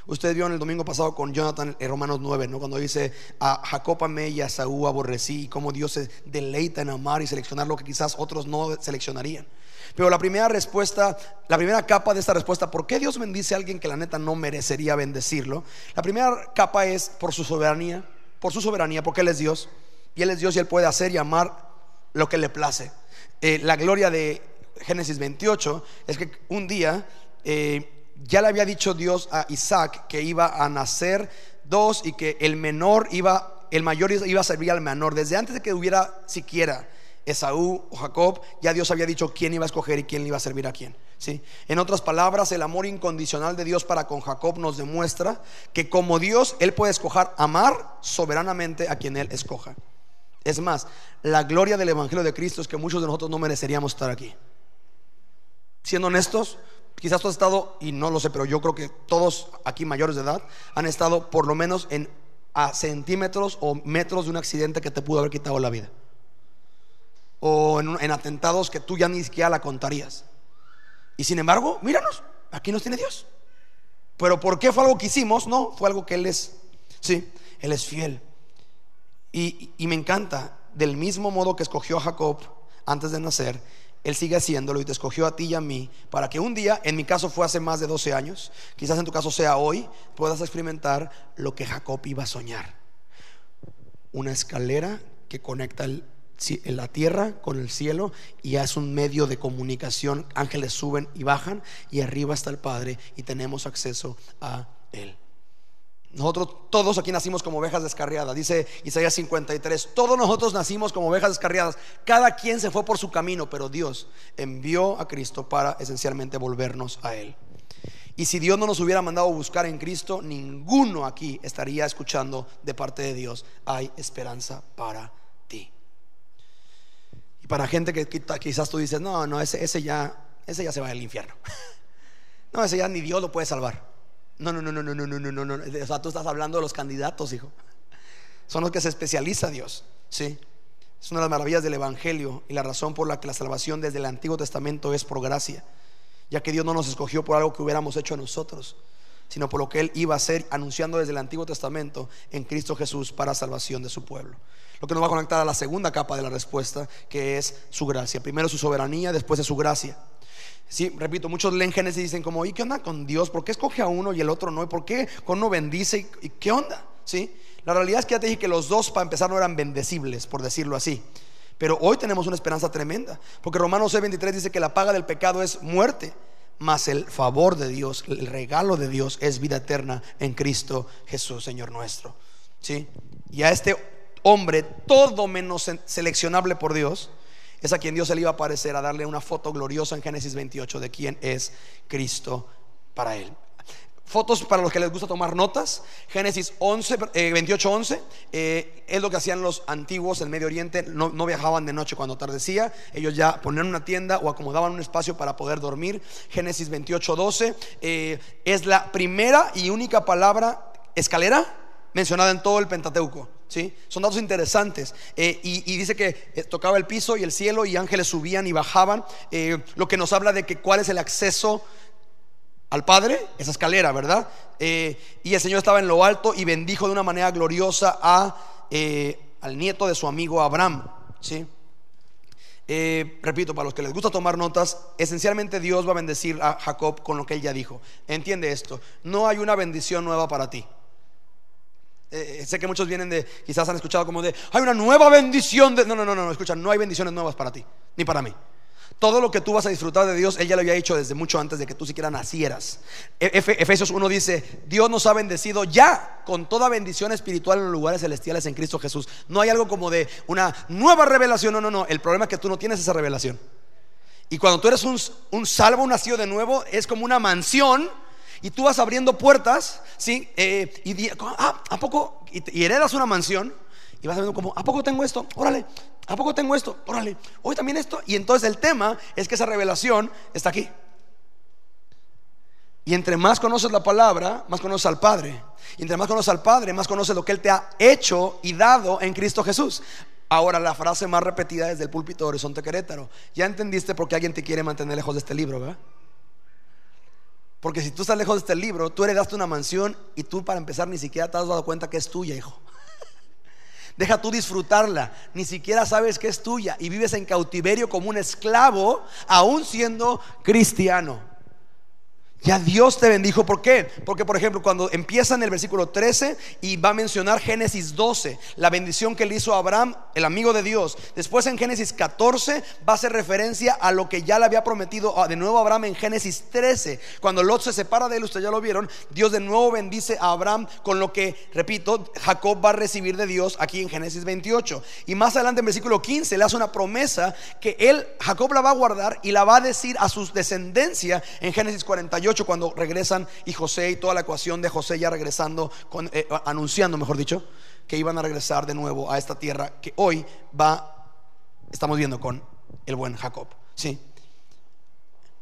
Usted vio en el domingo pasado con Jonathan en Romanos 9, ¿no? Cuando dice a Jacob amé y a Saúl aborrecí, y cómo Dios se deleita en amar y seleccionar lo que quizás otros no seleccionarían. Pero la primera respuesta, la primera capa de esta respuesta, ¿por qué Dios bendice a alguien que la neta no merecería bendecirlo? La primera capa es por su soberanía, por su soberanía, porque Él es Dios. Y Él es Dios y Él puede hacer y amar lo que le place. Eh, la gloria de Génesis 28 es que un día eh, ya le había dicho Dios a Isaac que iba a nacer dos y que el menor iba, el mayor iba a servir al menor. Desde antes de que hubiera siquiera Esaú o Jacob, ya Dios había dicho quién iba a escoger y quién iba a servir a quién. ¿sí? En otras palabras, el amor incondicional de Dios para con Jacob nos demuestra que como Dios, Él puede escoger amar soberanamente a quien Él escoja. Es más, la gloria del Evangelio de Cristo es que muchos de nosotros no mereceríamos estar aquí. Siendo honestos, Quizás tú has estado, y no lo sé, pero yo creo que todos aquí mayores de edad han estado por lo menos en a centímetros o metros de un accidente que te pudo haber quitado la vida. O en, en atentados que tú ya ni siquiera la contarías. Y sin embargo, míranos, aquí nos tiene Dios. Pero ¿por qué fue algo que hicimos? No, fue algo que Él es. Sí, Él es fiel. Y me encanta, del mismo modo que escogió a Jacob antes de nacer, él sigue haciéndolo y te escogió a ti y a mí para que un día, en mi caso fue hace más de 12 años, quizás en tu caso sea hoy, puedas experimentar lo que Jacob iba a soñar. Una escalera que conecta la tierra con el cielo y es un medio de comunicación. Ángeles suben y bajan y arriba está el Padre y tenemos acceso a Él. Nosotros todos aquí nacimos como ovejas descarriadas, dice Isaías 53, todos nosotros nacimos como ovejas descarriadas, cada quien se fue por su camino, pero Dios envió a Cristo para esencialmente volvernos a Él. Y si Dios no nos hubiera mandado buscar en Cristo, ninguno aquí estaría escuchando de parte de Dios, hay esperanza para ti. Y para gente que quizás tú dices, no, no, ese, ese ya, ese ya se va al infierno. No, ese ya ni Dios lo puede salvar. No, no, no, no, no, no, no, no, no. O sea, tú estás hablando de los candidatos, hijo. Son los que se especializa Dios. Sí. Es una de las maravillas del Evangelio y la razón por la que la salvación desde el Antiguo Testamento es por gracia, ya que Dios no nos escogió por algo que hubiéramos hecho nosotros, sino por lo que Él iba a hacer anunciando desde el Antiguo Testamento en Cristo Jesús para salvación de su pueblo. Lo que nos va a conectar a la segunda capa de la respuesta, que es su gracia. Primero su soberanía, después de su gracia. Sí, repito, muchos leen Génesis y dicen como, ¿y qué onda con Dios? ¿Por qué escoge a uno y el otro no? ¿Y por qué con uno bendice? ¿Y qué onda? ¿Sí? La realidad es que ya te dije que los dos para empezar no eran bendecibles, por decirlo así. Pero hoy tenemos una esperanza tremenda, porque Romanos 6:23 dice que la paga del pecado es muerte, mas el favor de Dios, el regalo de Dios es vida eterna en Cristo Jesús, Señor nuestro. ¿Sí? Y a este hombre todo menos seleccionable por Dios, es a quien Dios se le iba a aparecer a darle una foto gloriosa en Génesis 28 de quién es Cristo para él. Fotos para los que les gusta tomar notas. Génesis 11, 28, 11 es lo que hacían los antiguos en Medio Oriente. No, viajaban de noche cuando atardecía. Ellos ya ponían una tienda o acomodaban un espacio para poder dormir. Génesis 28, 12 eh, es la primera y única palabra escalera mencionada en todo el Pentateuco. ¿Sí? Son datos interesantes. Eh, y, dice que eh, tocaba el piso y el cielo y ángeles subían y bajaban, eh, lo que nos habla de que cuál es el acceso al Padre, esa escalera, ¿verdad? y el Señor estaba en lo alto y bendijo de una manera gloriosa a, al nieto de su amigo Abraham, ¿sí? repito, para los que les gusta tomar notas, esencialmente Dios va a bendecir a Jacob con lo que él ya dijo. Entiende esto, no hay una bendición nueva para ti. Eh, sé que muchos vienen de, quizás han escuchado como de, hay una nueva bendición. De... No, no, no, no, escucha, no hay bendiciones nuevas para ti, ni para mí. Todo lo que tú vas a disfrutar de Dios, Él ya lo había hecho desde mucho antes de que tú siquiera nacieras. E, Efesios 1 dice, Dios nos ha bendecido ya con toda bendición espiritual en los lugares celestiales en Cristo Jesús. No hay algo como de una nueva revelación, no, no, no. El problema es que tú no tienes esa revelación. Y cuando tú eres un, un salvo, nacido de nuevo, es como una mansión y tú vas abriendo puertas, ¿sí? Eh, y ah, ¿a poco? Y, heredas una mansión y vas viendo como, ¿a poco tengo esto? Órale, ¿a poco tengo esto? Órale, hoy también esto. Y entonces el tema es que esa revelación está aquí. Y entre más conoces la palabra, más conoces al Padre. Y entre más conoces al Padre, más conoces lo que Él te ha hecho y dado en Cristo Jesús. Ahora la frase más repetida desde el púlpito de Horizonte Querétaro. Ya entendiste por qué alguien te quiere mantener lejos de este libro, ¿verdad? Porque si tú estás lejos de este libro, tú heredaste una mansión y tú para empezar ni siquiera te has dado cuenta que es tuya, hijo. Deja tú disfrutarla, ni siquiera sabes que es tuya y vives en cautiverio como un esclavo, aún siendo cristiano. Ya Dios te bendijo. ¿Por qué? Porque, por ejemplo, cuando empieza en el versículo 13 y va a mencionar Génesis 12, la bendición que le hizo a Abraham, el amigo de Dios. Después en Génesis 14 va a hacer referencia a lo que ya le había prometido de nuevo a Abraham en Génesis 13. Cuando Lot se separa de él, ustedes ya lo vieron, Dios de nuevo bendice a Abraham con lo que, repito, Jacob va a recibir de Dios aquí en Génesis 28. Y más adelante en versículo 15 le hace una promesa que él, Jacob la va a guardar y la va a decir a sus descendencia en Génesis 48 cuando regresan y José y toda la ecuación de José ya regresando, eh, anunciando, mejor dicho, que iban a regresar de nuevo a esta tierra que hoy va, estamos viendo con el buen Jacob. Sí.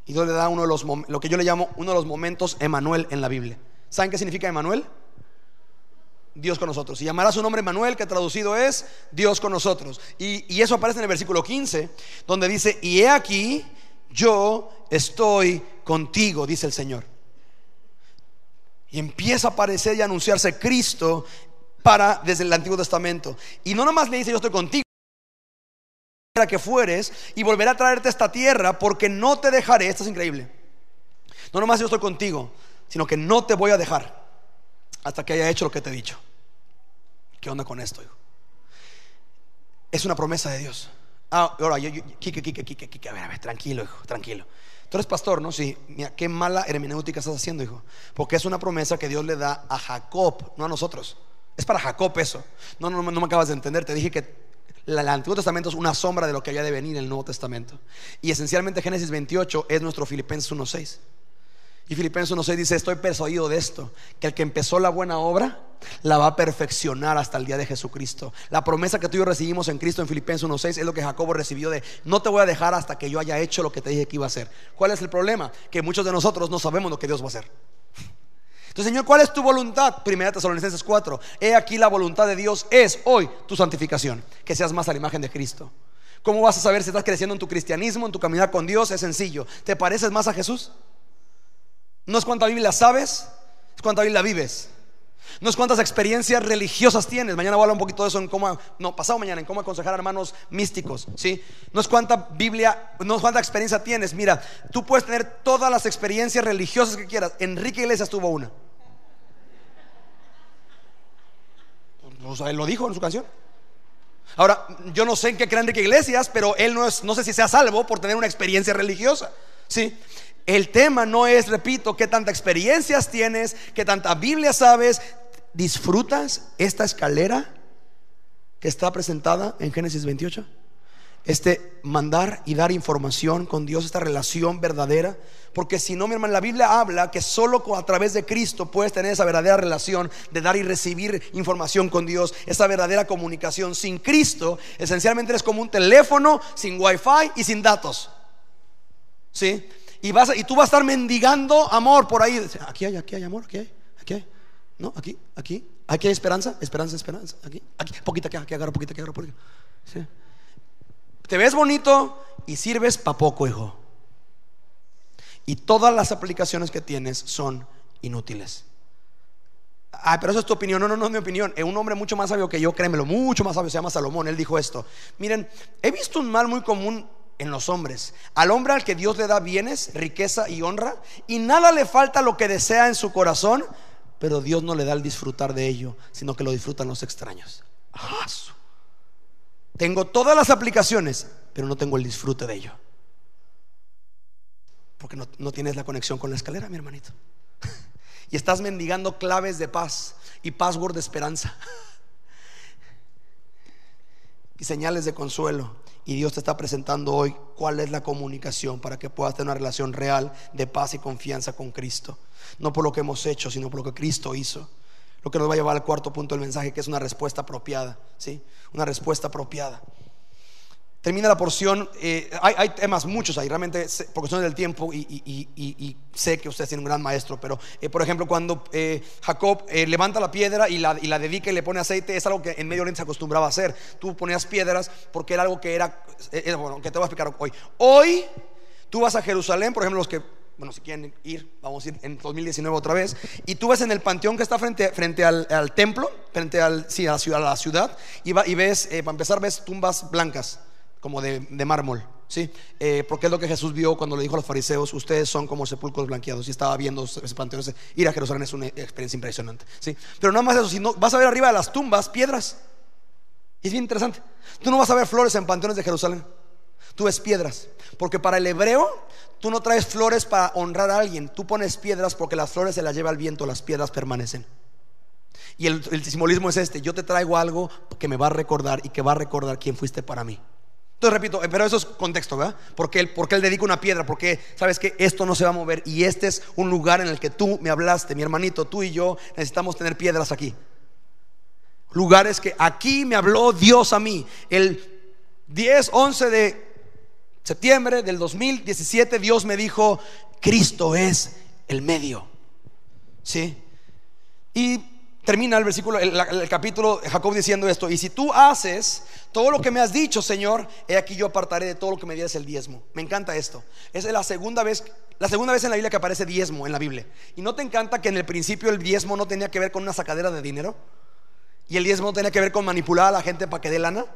Y Dios le da uno de los, lo que yo le llamo uno de los momentos Emanuel en la Biblia. ¿Saben qué significa Emanuel? Dios con nosotros. Y llamará su nombre Emanuel, que traducido es Dios con nosotros. Y, eso aparece en el versículo 15, donde dice, y he aquí, yo estoy contigo, dice el Señor. Y empieza a aparecer y a anunciarse Cristo para desde el Antiguo Testamento. Y no nomás le dice yo estoy contigo que fueres y volveré a traerte a esta tierra porque no te dejaré. Esto es increíble. No nomás yo estoy contigo, sino que no te voy a dejar hasta que haya hecho lo que te he dicho. ¿Qué onda con esto? es una promesa de Dios. Ah, ahora, yo, yo, Kike, Kike, a ver, a ver, tranquilo, hijo, tranquilo. Tú eres pastor, ¿no? Sí. Mira, qué mala hermenéutica estás haciendo, hijo. Porque es una promesa que Dios le da a Jacob, no a nosotros. Es para Jacob eso. No, no, no me acabas de entender. Te dije que el Antiguo Testamento es una sombra de lo que había de venir en el Nuevo Testamento. Y esencialmente Génesis 28 es nuestro Filipenses 1.6. Y Filipenses 1.6 dice, estoy persuadido de esto, que el que empezó la buena obra, la va a perfeccionar hasta el día de Jesucristo. La promesa que tú y yo recibimos en Cristo en Filipenses 1.6 es lo que Jacobo recibió de, no te voy a dejar hasta que yo haya hecho lo que te dije que iba a hacer. ¿Cuál es el problema? Que muchos de nosotros no sabemos lo que Dios va a hacer. Entonces, Señor, ¿cuál es tu voluntad? Primera Tesalonicenses 4. He aquí la voluntad de Dios es hoy tu santificación, que seas más a la imagen de Cristo. ¿Cómo vas a saber si estás creciendo en tu cristianismo, en tu caminar con Dios? Es sencillo. ¿Te pareces más a Jesús? No es cuánta Biblia sabes, es cuánta Biblia vives. No es cuántas experiencias religiosas tienes. Mañana voy a hablar un poquito de eso en cómo, no, pasado mañana, en cómo aconsejar a hermanos místicos. ¿sí? No es cuánta Biblia, no es cuánta experiencia tienes. Mira, tú puedes tener todas las experiencias religiosas que quieras. Enrique Iglesias tuvo una. él lo dijo en su canción. Ahora, yo no sé en qué cree Enrique Iglesias, pero él no es, no sé si sea salvo por tener una experiencia religiosa. ¿sí? El tema no es, repito, qué tanta experiencias tienes, qué tanta Biblia sabes. ¿Disfrutas esta escalera que está presentada en Génesis 28? Este mandar y dar información con Dios, esta relación verdadera. Porque si no, mi hermano, la Biblia habla que solo a través de Cristo puedes tener esa verdadera relación de dar y recibir información con Dios, esa verdadera comunicación. Sin Cristo, esencialmente eres como un teléfono sin wifi y sin datos. ¿Sí? Y, vas, y tú vas a estar mendigando amor por ahí. Aquí hay, aquí hay amor, aquí hay, aquí hay. No, aquí, aquí. Aquí hay esperanza, esperanza, esperanza. Aquí, aquí, poquita que aquí agarro, poquita que agarro, poquita. ¿Sí? Te ves bonito y sirves para poco, hijo. Y todas las aplicaciones que tienes son inútiles. Ay, pero eso es tu opinión. No, no, no es mi opinión. Es un hombre mucho más sabio que yo, créemelo, mucho más sabio. Se llama Salomón. Él dijo esto. Miren, he visto un mal muy común en los hombres. Al hombre al que Dios le da bienes, riqueza y honra, y nada le falta lo que desea en su corazón, pero Dios no le da el disfrutar de ello, sino que lo disfrutan los extraños. Tengo todas las aplicaciones, pero no tengo el disfrute de ello. Porque no, no tienes la conexión con la escalera, mi hermanito. y estás mendigando claves de paz y password de esperanza. y señales de consuelo y Dios te está presentando hoy cuál es la comunicación para que puedas tener una relación real de paz y confianza con Cristo. No por lo que hemos hecho, sino por lo que Cristo hizo. Lo que nos va a llevar al cuarto punto del mensaje, que es una respuesta apropiada. ¿sí? Una respuesta apropiada. Termina la porción. Eh, hay, temas muchos ahí, realmente, por cuestión del tiempo, y, sé que ustedes tienen un gran maestro, pero eh, por ejemplo, cuando eh, Jacob levanta la piedra y la, dedica y le pone aceite, es algo que en Medio Oriente se acostumbraba a hacer. Tú ponías piedras porque era algo que era, bueno, que te voy a explicar hoy. Hoy tú vas a Jerusalén, por ejemplo, los que bueno, si quieren ir, vamos a ir en 2019 otra vez, y tú ves en el panteón que está frente, frente al, templo, frente al, sí, a, la ciudad, a la ciudad y, va, y ves, para empezar, ves tumbas blancas como de, mármol, ¿sí? Eh, porque es lo que Jesús vio cuando le dijo a los fariseos, ustedes son como sepulcros blanqueados, y estaba viendo ese panteón, ir a Jerusalén es una experiencia impresionante, ¿sí? Pero no más eso, sino vas a ver arriba de las tumbas piedras, y es bien interesante, tú no vas a ver flores en panteones de Jerusalén, tú ves piedras, porque para el hebreo tú no traes flores para honrar a alguien, tú pones piedras porque las flores se las lleva el viento, las piedras permanecen. Y el, el simbolismo es este, yo te traigo algo que me va a recordar y que va a recordar quién fuiste para mí. Entonces repito, eh, pero eso es contexto, ¿verdad? Porque él, porque él dedica una piedra, porque sabes que esto no se va a mover y este es un lugar en el que tú me hablaste, mi hermanito, tú y yo necesitamos tener piedras aquí. Lugares que aquí me habló Dios a mí. El 10, 11 de septiembre del 2017 Dios me dijo, Cristo es el medio. ¿Sí? Y termina el versículo, el, capítulo Jacob diciendo esto, y si tú haces todo lo que me has dicho, Señor, he aquí yo apartaré de todo lo que me digas el diezmo. Me encanta esto. Es la segunda vez, la segunda vez en la Biblia que aparece diezmo en la Biblia. ¿Y no te encanta que en el principio el diezmo no tenía que ver con una sacadera de dinero? Y el diezmo no tenía que ver con manipular a la gente para que dé lana.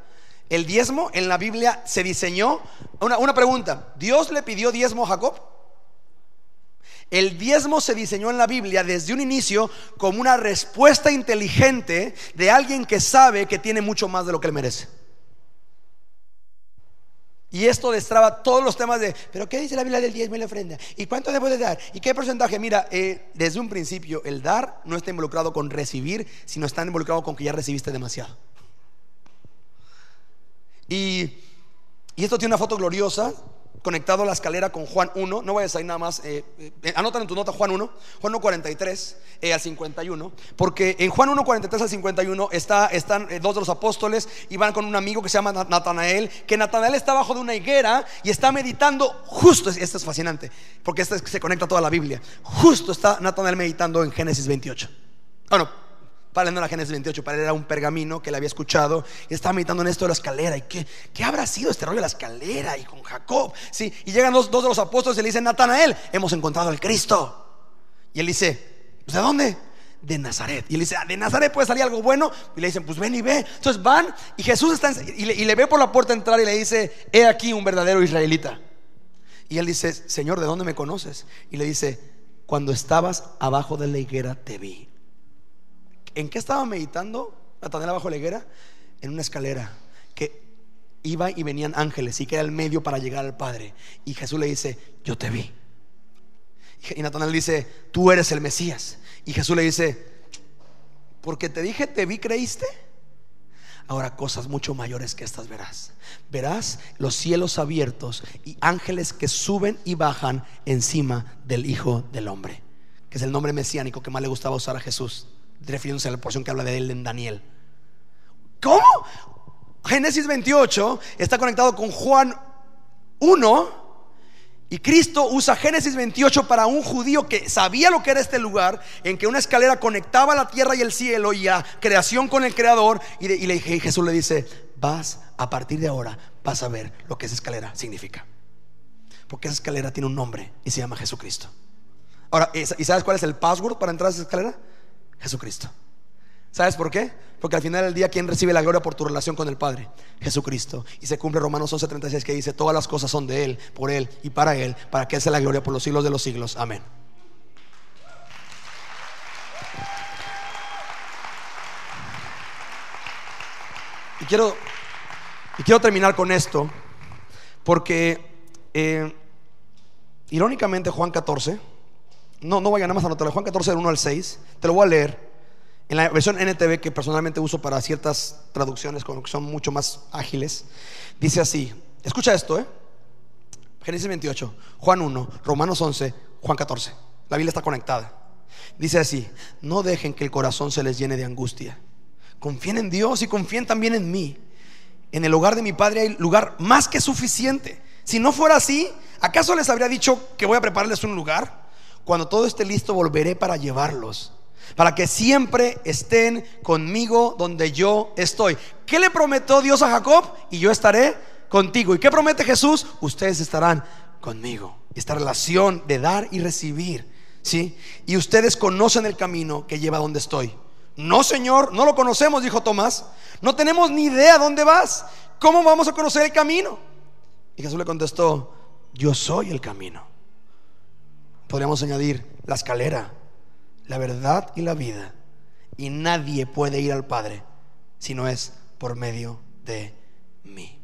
El diezmo en la Biblia se diseñó. Una, una pregunta: ¿Dios le pidió diezmo a Jacob? El diezmo se diseñó en la Biblia desde un inicio como una respuesta inteligente de alguien que sabe que tiene mucho más de lo que él merece. Y esto destraba todos los temas de, pero ¿qué dice la Biblia del diezmo y la ofrenda? ¿Y cuánto debo de dar? ¿Y qué porcentaje? Mira, eh, desde un principio el dar no está involucrado con recibir, sino está involucrado con que ya recibiste demasiado. Y, y esto tiene una foto gloriosa conectado a la escalera con Juan 1. No voy a decir nada más. Eh, eh, anotan en tu nota Juan 1, Juan 1, 43 eh, al 51. Porque en Juan 1, 43 al 51 está, están dos de los apóstoles y van con un amigo que se llama Natanael. Que Natanael está bajo de una higuera y está meditando justo. Esto es fascinante porque esto se conecta a toda la Biblia. Justo está Natanael meditando en Génesis 28. Bueno, para leer la Génesis 28, para él era un pergamino que le había escuchado y estaba meditando en esto de la escalera. ¿Y qué, qué habrá sido este rollo de la escalera? Y con Jacob, ¿sí? Y llegan dos, dos de los apóstoles y le dicen, Natanael, hemos encontrado al Cristo. Y él dice, ¿de dónde? De Nazaret. Y él dice, ah, ¿de Nazaret puede salir algo bueno? Y le dicen, pues ven y ve. Entonces van y Jesús está y, le, y le ve por la puerta entrar y le dice, he aquí un verdadero israelita. Y él dice, Señor, ¿de dónde me conoces? Y le dice, cuando estabas abajo de la higuera te vi. ¿En qué estaba meditando Natanael abajo la higuera? En una escalera que iba y venían ángeles y que era el medio para llegar al Padre. Y Jesús le dice, yo te vi. Y Natanael dice, tú eres el Mesías. Y Jesús le dice, porque te dije, te vi, creíste. Ahora cosas mucho mayores que estas verás. Verás los cielos abiertos y ángeles que suben y bajan encima del Hijo del Hombre, que es el nombre mesiánico que más le gustaba usar a Jesús refiriéndose a la porción que habla de él en Daniel. ¿Cómo? Génesis 28 está conectado con Juan 1 y Cristo usa Génesis 28 para un judío que sabía lo que era este lugar, en que una escalera conectaba la tierra y el cielo y a creación con el creador. Y, y Jesús le dice, vas a partir de ahora, vas a ver lo que esa escalera significa. Porque esa escalera tiene un nombre y se llama Jesucristo. Ahora, ¿y sabes cuál es el password para entrar a esa escalera? Jesucristo. ¿Sabes por qué? Porque al final del día, ¿quién recibe la gloria por tu relación con el Padre? Jesucristo. Y se cumple Romanos 11:36 que dice, todas las cosas son de Él, por Él y para Él, para que Él sea la gloria por los siglos de los siglos. Amén. Y quiero, y quiero terminar con esto, porque eh, irónicamente Juan 14 no, no vayan nada más a. Juan 14, del 1 al 6. Te lo voy a leer. En la versión NTV que personalmente uso para ciertas traducciones que son mucho más ágiles. Dice así. Escucha esto, ¿eh? Génesis 28, Juan 1, Romanos 11, Juan 14. La Biblia está conectada. Dice así, no dejen que el corazón se les llene de angustia. Confíen en Dios y confíen también en mí. En el hogar de mi Padre hay lugar más que suficiente. Si no fuera así, ¿acaso les habría dicho que voy a prepararles un lugar? Cuando todo esté listo, volveré para llevarlos. Para que siempre estén conmigo donde yo estoy. ¿Qué le prometió Dios a Jacob? Y yo estaré contigo. ¿Y qué promete Jesús? Ustedes estarán conmigo. Esta relación de dar y recibir. ¿Sí? Y ustedes conocen el camino que lleva a donde estoy. No, Señor, no lo conocemos, dijo Tomás. No tenemos ni idea dónde vas. ¿Cómo vamos a conocer el camino? Y Jesús le contestó, yo soy el camino podríamos añadir la escalera, la verdad y la vida. Y nadie puede ir al Padre si no es por medio de mí.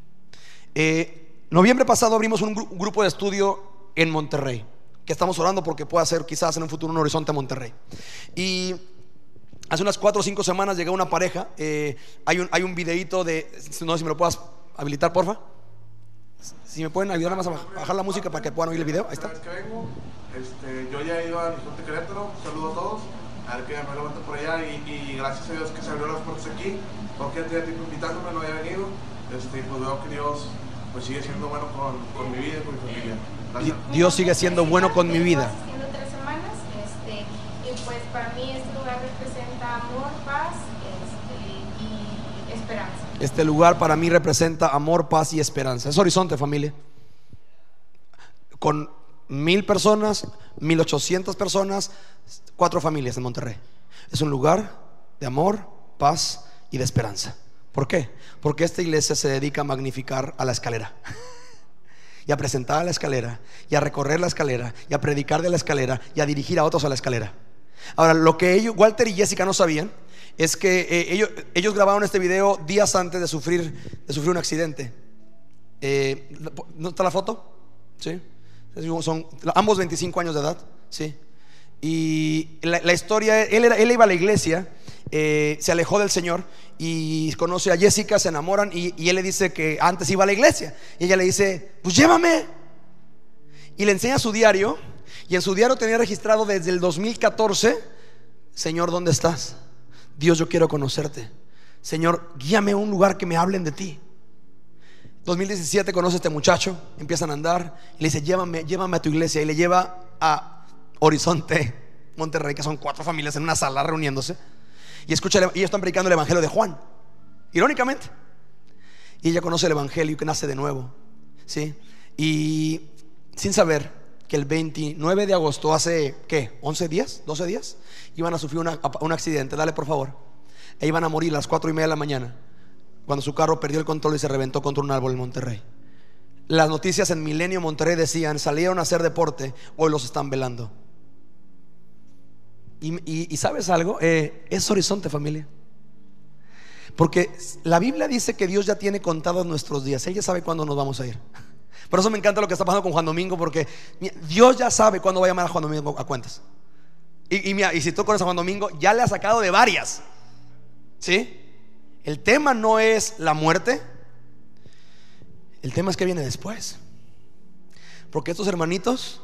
Eh, noviembre pasado abrimos un, grupo de estudio en Monterrey, que estamos orando porque pueda ser quizás en un futuro un horizonte Monterrey. Y hace unas cuatro o cinco semanas llegó una pareja. Eh, hay, un, hay un de, no sé si me lo puedas habilitar, porfa. Si me pueden ayudar más a bajar la música para que puedan oír el video. Ahí está. Este, yo ya he ido a Horizonte Querétaro, saludo a todos, a ver que me levanto por allá y, gracias a Dios que se abrió las puertas aquí, porque tenía tiempo invitándome, no había venido, este, pues veo que Dios pues sigue siendo bueno con, con mi vida y con mi familia. Gracias. Dios sigue siendo bueno con mi vida. Haciendo tres semanas, este, y pues para mí este lugar representa amor, paz este, y esperanza. Este lugar para mí representa amor, paz y esperanza. Es horizonte, familia. Con mil personas, mil ochocientas personas, cuatro familias en Monterrey. Es un lugar de amor, paz y de esperanza. ¿Por qué? Porque esta iglesia se dedica a magnificar a la escalera. y a presentar a la escalera, y a recorrer la escalera, y a predicar de la escalera, y a dirigir a otros a la escalera. Ahora, lo que ellos, Walter y Jessica no sabían es que eh, ellos, ellos grabaron este video días antes de sufrir, de sufrir un accidente. Eh, ¿No está la foto? Sí. Son ambos 25 años de edad. Sí. Y la, historia, él, era, él iba a la iglesia, eh, se alejó del Señor y conoce a Jessica, se enamoran y, y, él le dice que antes iba a la iglesia. Y ella le dice, pues llévame. Y le enseña su diario y en su diario tenía registrado desde el 2014, Señor, ¿dónde estás? Dios, yo quiero conocerte. Señor, guíame a un lugar que me hablen de ti. 2017 conoce a este muchacho, empiezan a andar y le dice, llévame, llévame a tu iglesia y le lleva a Horizonte, Monterrey, que son cuatro familias en una sala reuniéndose y escucha, y ellos están predicando el evangelio de Juan, irónicamente. Y ella conoce el evangelio que nace de nuevo, ¿sí? Y sin saber que el 29 de agosto, hace, ¿qué? ¿11 días? ¿12 días? Iban a sufrir un accidente, dale por favor. E iban a morir a las 4 y media de la mañana cuando su carro perdió el control y se reventó contra un árbol en Monterrey. Las noticias en Milenio Monterrey decían, salieron a hacer deporte, hoy los están velando. Y, sabes algo, eh, es horizonte familia. Porque la Biblia dice que Dios ya tiene contados nuestros días, Él ya sabe cuándo nos vamos a ir. Por eso me encanta lo que está pasando con Juan Domingo, porque Dios ya sabe cuándo va a llamar a Juan Domingo a cuentas. Y, si tú conoces a Juan Domingo, ya le ha sacado de varias. ¿Sí? El tema no es la muerte, el tema es que viene después. Porque estos hermanitos,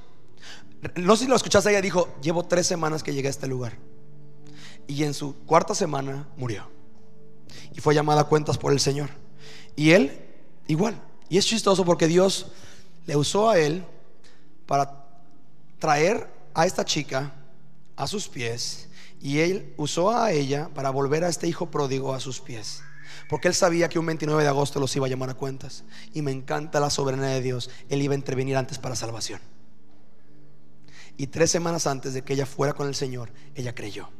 no sé si lo escuchaste, ella dijo, llevo tres semanas que llegué a este lugar. Y en su cuarta semana murió. Y fue llamada a cuentas por el Señor. Y él, igual. Y es chistoso porque Dios le usó a él para traer a esta chica a sus pies y él usó a ella para volver a este hijo pródigo a sus pies. Porque él sabía que un 29 de agosto los iba a llamar a cuentas. Y me encanta la soberanía de Dios. Él iba a intervenir antes para salvación. Y tres semanas antes de que ella fuera con el Señor, ella creyó.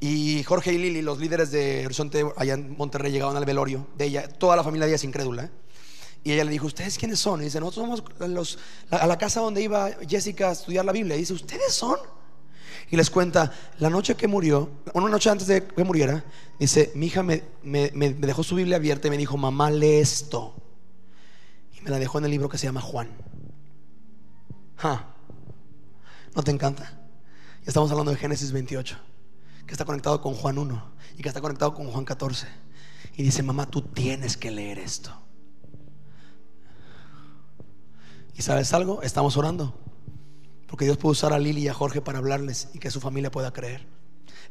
Y Jorge y Lili, los líderes de Horizonte allá en Monterrey, llegaban al velorio de ella. Toda la familia de ella es incrédula. ¿eh? Y ella le dijo, ¿ustedes quiénes son? Y dice, nosotros somos a la casa donde iba Jessica a estudiar la Biblia. Y dice, ¿ustedes son? Y les cuenta, la noche que murió, una noche antes de que muriera, dice, mi hija me, dejó su Biblia abierta y me dijo, mamá, lee esto. Y me la dejó en el libro que se llama Juan. ¿No te encanta? Ya estamos hablando de Génesis 28, que está conectado con Juan 1 y que está conectado con Juan 14. Y dice, mamá, tú tienes que leer esto. ¿Y sabes algo? Estamos orando porque Dios puede usar a Lili y a Jorge para hablarles y que su familia pueda creer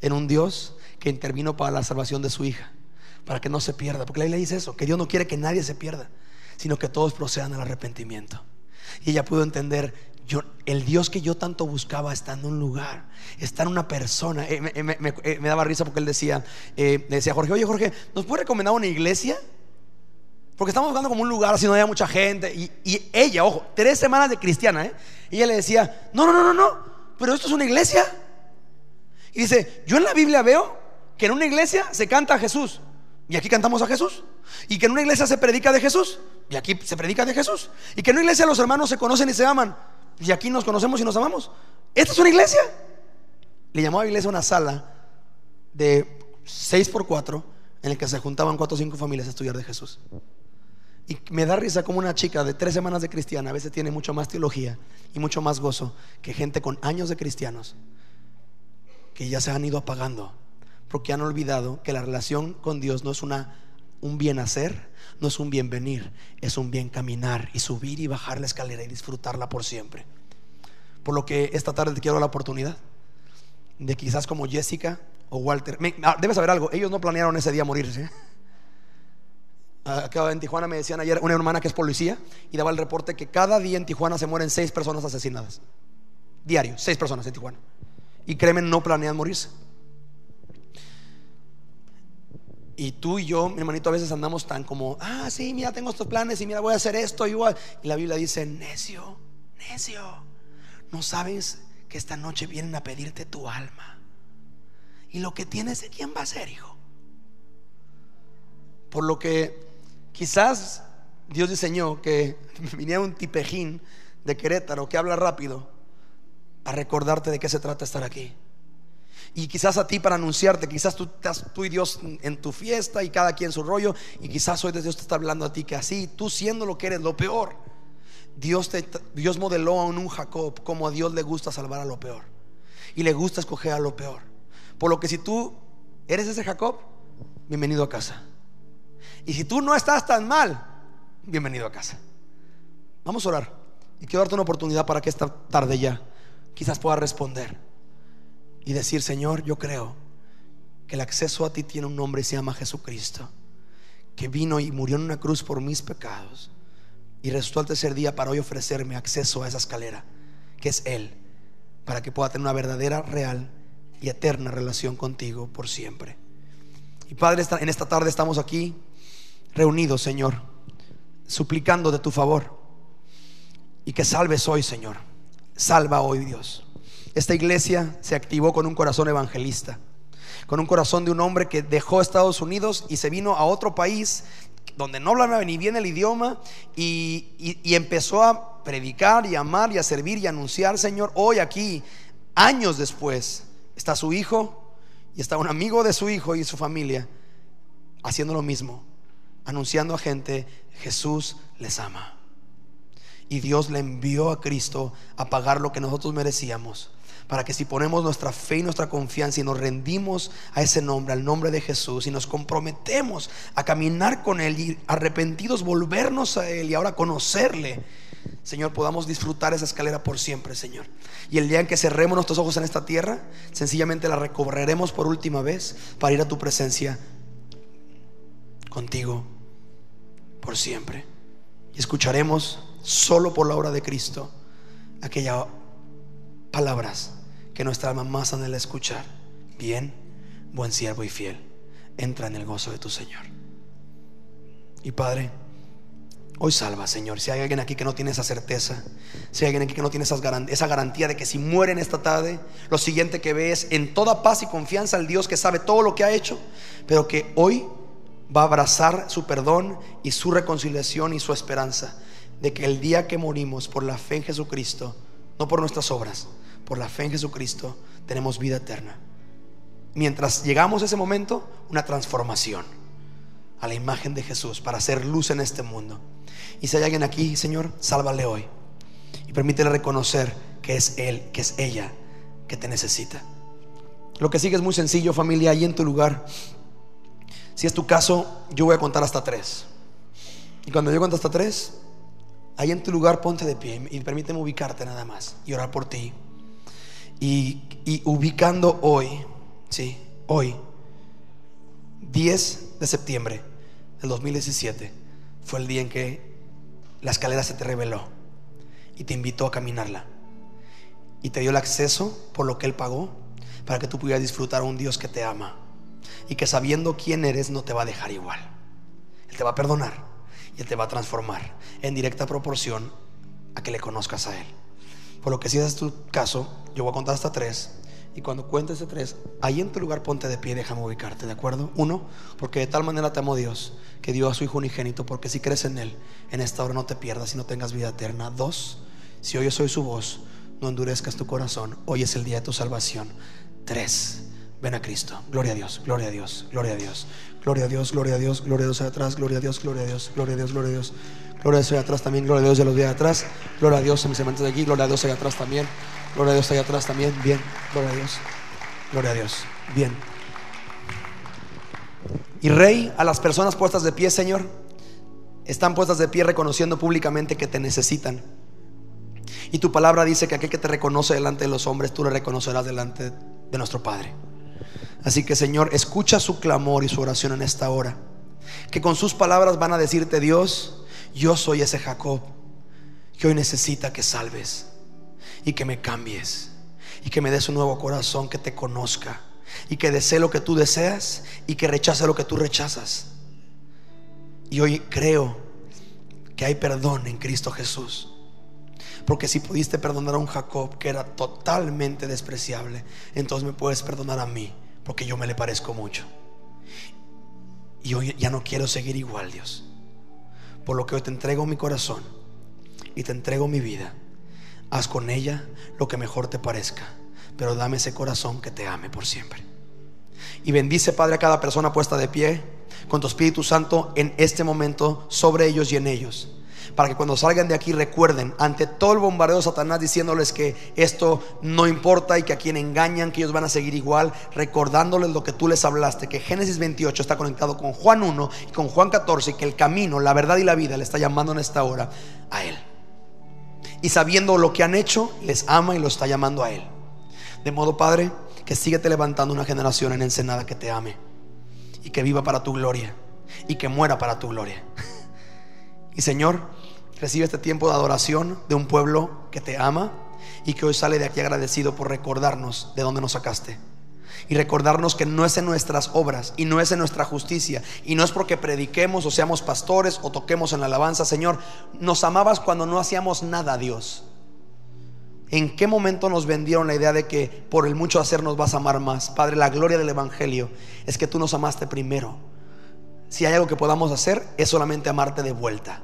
en un Dios que intervino para la salvación de su hija, para que no se pierda. Porque la Biblia dice eso, que Dios no quiere que nadie se pierda, sino que todos procedan al arrepentimiento. Y ella pudo entender, el Dios que yo tanto buscaba está en un lugar, está en una persona. Eh, eh, me, daba risa porque él decía, eh, decía Jorge, oye Jorge, ¿nos puede recomendar una iglesia? Porque estamos buscando como un lugar así no haya mucha gente. Y, ella, ojo, tres semanas de cristiana, ¿eh? Ella le decía, no, no, no, no, no, pero esto es una iglesia. Y dice, yo en la Biblia veo que en una iglesia se canta a Jesús. Y aquí cantamos a Jesús. Y que en una iglesia se predica de Jesús. Y aquí se predica de Jesús. Y que en una iglesia los hermanos se conocen y se aman. Y aquí nos conocemos y nos amamos. Esta es una iglesia. Le llamó a iglesia una sala de 6 por 4 en el que se juntaban cuatro o cinco familias a estudiar de Jesús. Y me da risa como una chica de tres semanas de cristiana a veces tiene mucho más teología y mucho más gozo que gente con años de cristianos que ya se han ido apagando porque han olvidado que la relación con Dios no es una, un bien hacer, no es un bien venir, es un bien caminar y subir y bajar la escalera y disfrutarla por siempre. Por lo que esta tarde te quiero la oportunidad de quizás como Jessica o Walter. Ah, debes saber algo, ellos no planearon ese día morirse. Acá en Tijuana me decían ayer una hermana que es policía y daba el reporte que cada día en Tijuana se mueren seis personas asesinadas. Diario, seis personas en Tijuana. Y créeme, no planean morirse. Y tú y yo, mi hermanito, a veces andamos tan como, ah, sí, mira, tengo estos planes y mira, voy a hacer esto. Igual. Y la Biblia dice, necio, necio, no sabes que esta noche vienen a pedirte tu alma. Y lo que tienes, ¿de quién va a ser, hijo? Por lo que Quizás Dios diseñó que viniera un tipejín de Querétaro que habla rápido a recordarte de qué se trata estar aquí. Y quizás a ti para anunciarte, quizás tú tú y Dios en tu fiesta y cada quien su rollo. Y quizás hoy Dios te está hablando a ti que así, tú siendo lo que eres, lo peor. Dios, te, Dios modeló a un Jacob como a Dios le gusta salvar a lo peor. Y le gusta escoger a lo peor. Por lo que si tú eres ese Jacob, bienvenido a casa. Y si tú no estás tan mal, bienvenido a casa. Vamos a orar. Y quiero darte una oportunidad para que esta tarde ya quizás pueda responder y decir, Señor, yo creo que el acceso a ti tiene un nombre y se llama Jesucristo, que vino y murió en una cruz por mis pecados y resucitó al tercer día para hoy ofrecerme acceso a esa escalera, que es Él, para que pueda tener una verdadera, real y eterna relación contigo por siempre. Y Padre, en esta tarde estamos aquí reunidos, Señor, suplicando de tu favor y que salves hoy, Señor. Salva hoy, Dios. Esta iglesia se activó con un corazón evangelista, con un corazón de un hombre que dejó Estados Unidos y se vino a otro país donde no hablaba ni bien el idioma y, empezó a predicar y amar y a servir y anunciar, Señor. Hoy aquí, años después, está su hijo y está un amigo de su hijo y su familia haciendo lo mismo, anunciando a gente, Jesús les ama. Y Dios le envió a Cristo a pagar lo que nosotros merecíamos para que si ponemos nuestra fe y nuestra confianza y nos rendimos a ese nombre, al nombre de Jesús, y nos comprometemos a caminar con Él y arrepentidos volvernos a Él y ahora conocerle, Señor, podamos disfrutar esa escalera por siempre, Señor. Y el día en que cerremos nuestros ojos en esta tierra, sencillamente la recorreremos por última vez para ir a tu presencia contigo por siempre. Y escucharemos solo por la obra de Cristo aquellas palabras que nuestra alma más anhela escuchar. Bien, buen siervo y fiel, entra en el gozo de tu Señor. Y Padre, hoy salva, Señor. Si hay alguien aquí que no tiene esa certeza, si hay alguien aquí que no tiene esa garantía de que si muere en esta tarde, lo siguiente que ve es en toda paz y confianza al Dios que sabe todo lo que ha hecho, pero que hoy va a abrazar su perdón y su reconciliación y su esperanza de que el día que morimos por la fe en Jesucristo, no por nuestras obras, por la fe en Jesucristo, tenemos vida eterna. Mientras llegamos a ese momento, una transformación a la imagen de Jesús para hacer luz en este mundo. Y si hay alguien aquí, Señor, sálvale hoy. Y permítele reconocer que es Él, que es ella, que te necesita. Lo que sigue es muy sencillo, familia, ahí en tu lugar. Si es tu caso, yo voy a contar hasta tres. Y cuando yo cuento hasta tres, ahí en tu lugar ponte de pie y permíteme ubicarte nada más y orar por ti. Y, ubicando hoy, sí, hoy, 10 de septiembre del 2017, fue el día en que la escalera se te reveló y te invitó a caminarla. Y te dio el acceso por lo que Él pagó para que tú pudieras disfrutar a un Dios que te ama y que sabiendo quién eres no te va a dejar igual. Él te va a perdonar y Él te va a transformar en directa proporción a que le conozcas a Él. Por lo que si es tu caso, yo voy a contar hasta tres. Y cuando cuentes de tres, ahí en tu lugar ponte de pie y déjame ubicarte, ¿de acuerdo? Uno, porque de tal manera te amó Dios, que dio a su Hijo unigénito, porque si crees en Él, en esta hora no te pierdas y no tengas vida eterna. Dos, si oyes hoy su voz, no endurezcas tu corazón, hoy es el día de tu salvación. Tres, ven a Cristo. Gloria a Dios, gloria a Dios, gloria a Dios, gloria a Dios, gloria a Dios, gloria a Dios atrás, gloria a Dios, gloria a Dios, gloria a Dios, gloria a Dios. Gloria a Dios allá atrás también. Gloria a Dios de los días atrás. Gloria a Dios en mis hermanos de aquí. Gloria a Dios allá atrás también. Gloria a Dios allá atrás también. Bien. Gloria a Dios. Gloria a Dios. Bien. Y Rey, a las personas puestas de pie, Señor, están puestas de pie reconociendo públicamente que te necesitan. Y tu palabra dice que aquel que te reconoce delante de los hombres, tú le reconocerás delante de nuestro Padre. Así que Señor, escucha su clamor y su oración en esta hora. Que con sus palabras van a decirte, Dios, yo soy ese Jacob que hoy necesita que salves y que me cambies y que me des un nuevo corazón que te conozca y que desee lo que tú deseas y que rechace lo que tú rechazas. Y hoy creo que hay perdón en Cristo Jesús. Porque si pudiste perdonar a un Jacob que era totalmente despreciable, entonces me puedes perdonar a mí, porque yo me le parezco mucho. Y hoy ya no quiero seguir igual, Dios. Por lo que hoy te entrego mi corazón y te entrego mi vida. Haz con ella lo que mejor te parezca. pero dame ese corazón que te ame por siempre. Y bendice, Padre, a cada persona puesta de pie con tu Espíritu Santo en este momento sobre ellos y en ellos. Para que cuando salgan de aquí recuerden ante todo el bombardeo de Satanás diciéndoles que esto no importa y que a quien engañan, que ellos van a seguir igual, recordándoles lo que tú les hablaste, que Génesis 28 está conectado con Juan 1 y con Juan 14 y que el camino, la verdad y la vida le está llamando en esta hora a Él. Y sabiendo lo que han hecho, les ama y lo está llamando a Él. De modo, Padre, que síguete levantando una generación en Ensenada que te ame y que viva para tu gloria y que muera para tu gloria. Y Señor, recibe este tiempo de adoración de un pueblo que te ama y que hoy sale de aquí agradecido por recordarnos de dónde nos sacaste. Y recordarnos que no es en nuestras obras y no es en nuestra justicia y no es porque prediquemos o seamos pastores o toquemos en la alabanza, Señor. Nos amabas cuando no hacíamos nada, Dios. ¿En qué momento nos vendieron la idea de que por el mucho hacer nos vas a amar más? Padre, la gloria del Evangelio es que tú nos amaste primero. Si hay algo que podamos hacer, es solamente amarte de vuelta.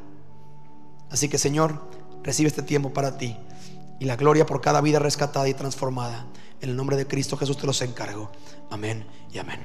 Así que Señor, recibe este tiempo para ti y la gloria por cada vida rescatada y transformada. En el nombre de Cristo Jesús te los encargo. Amén y amén.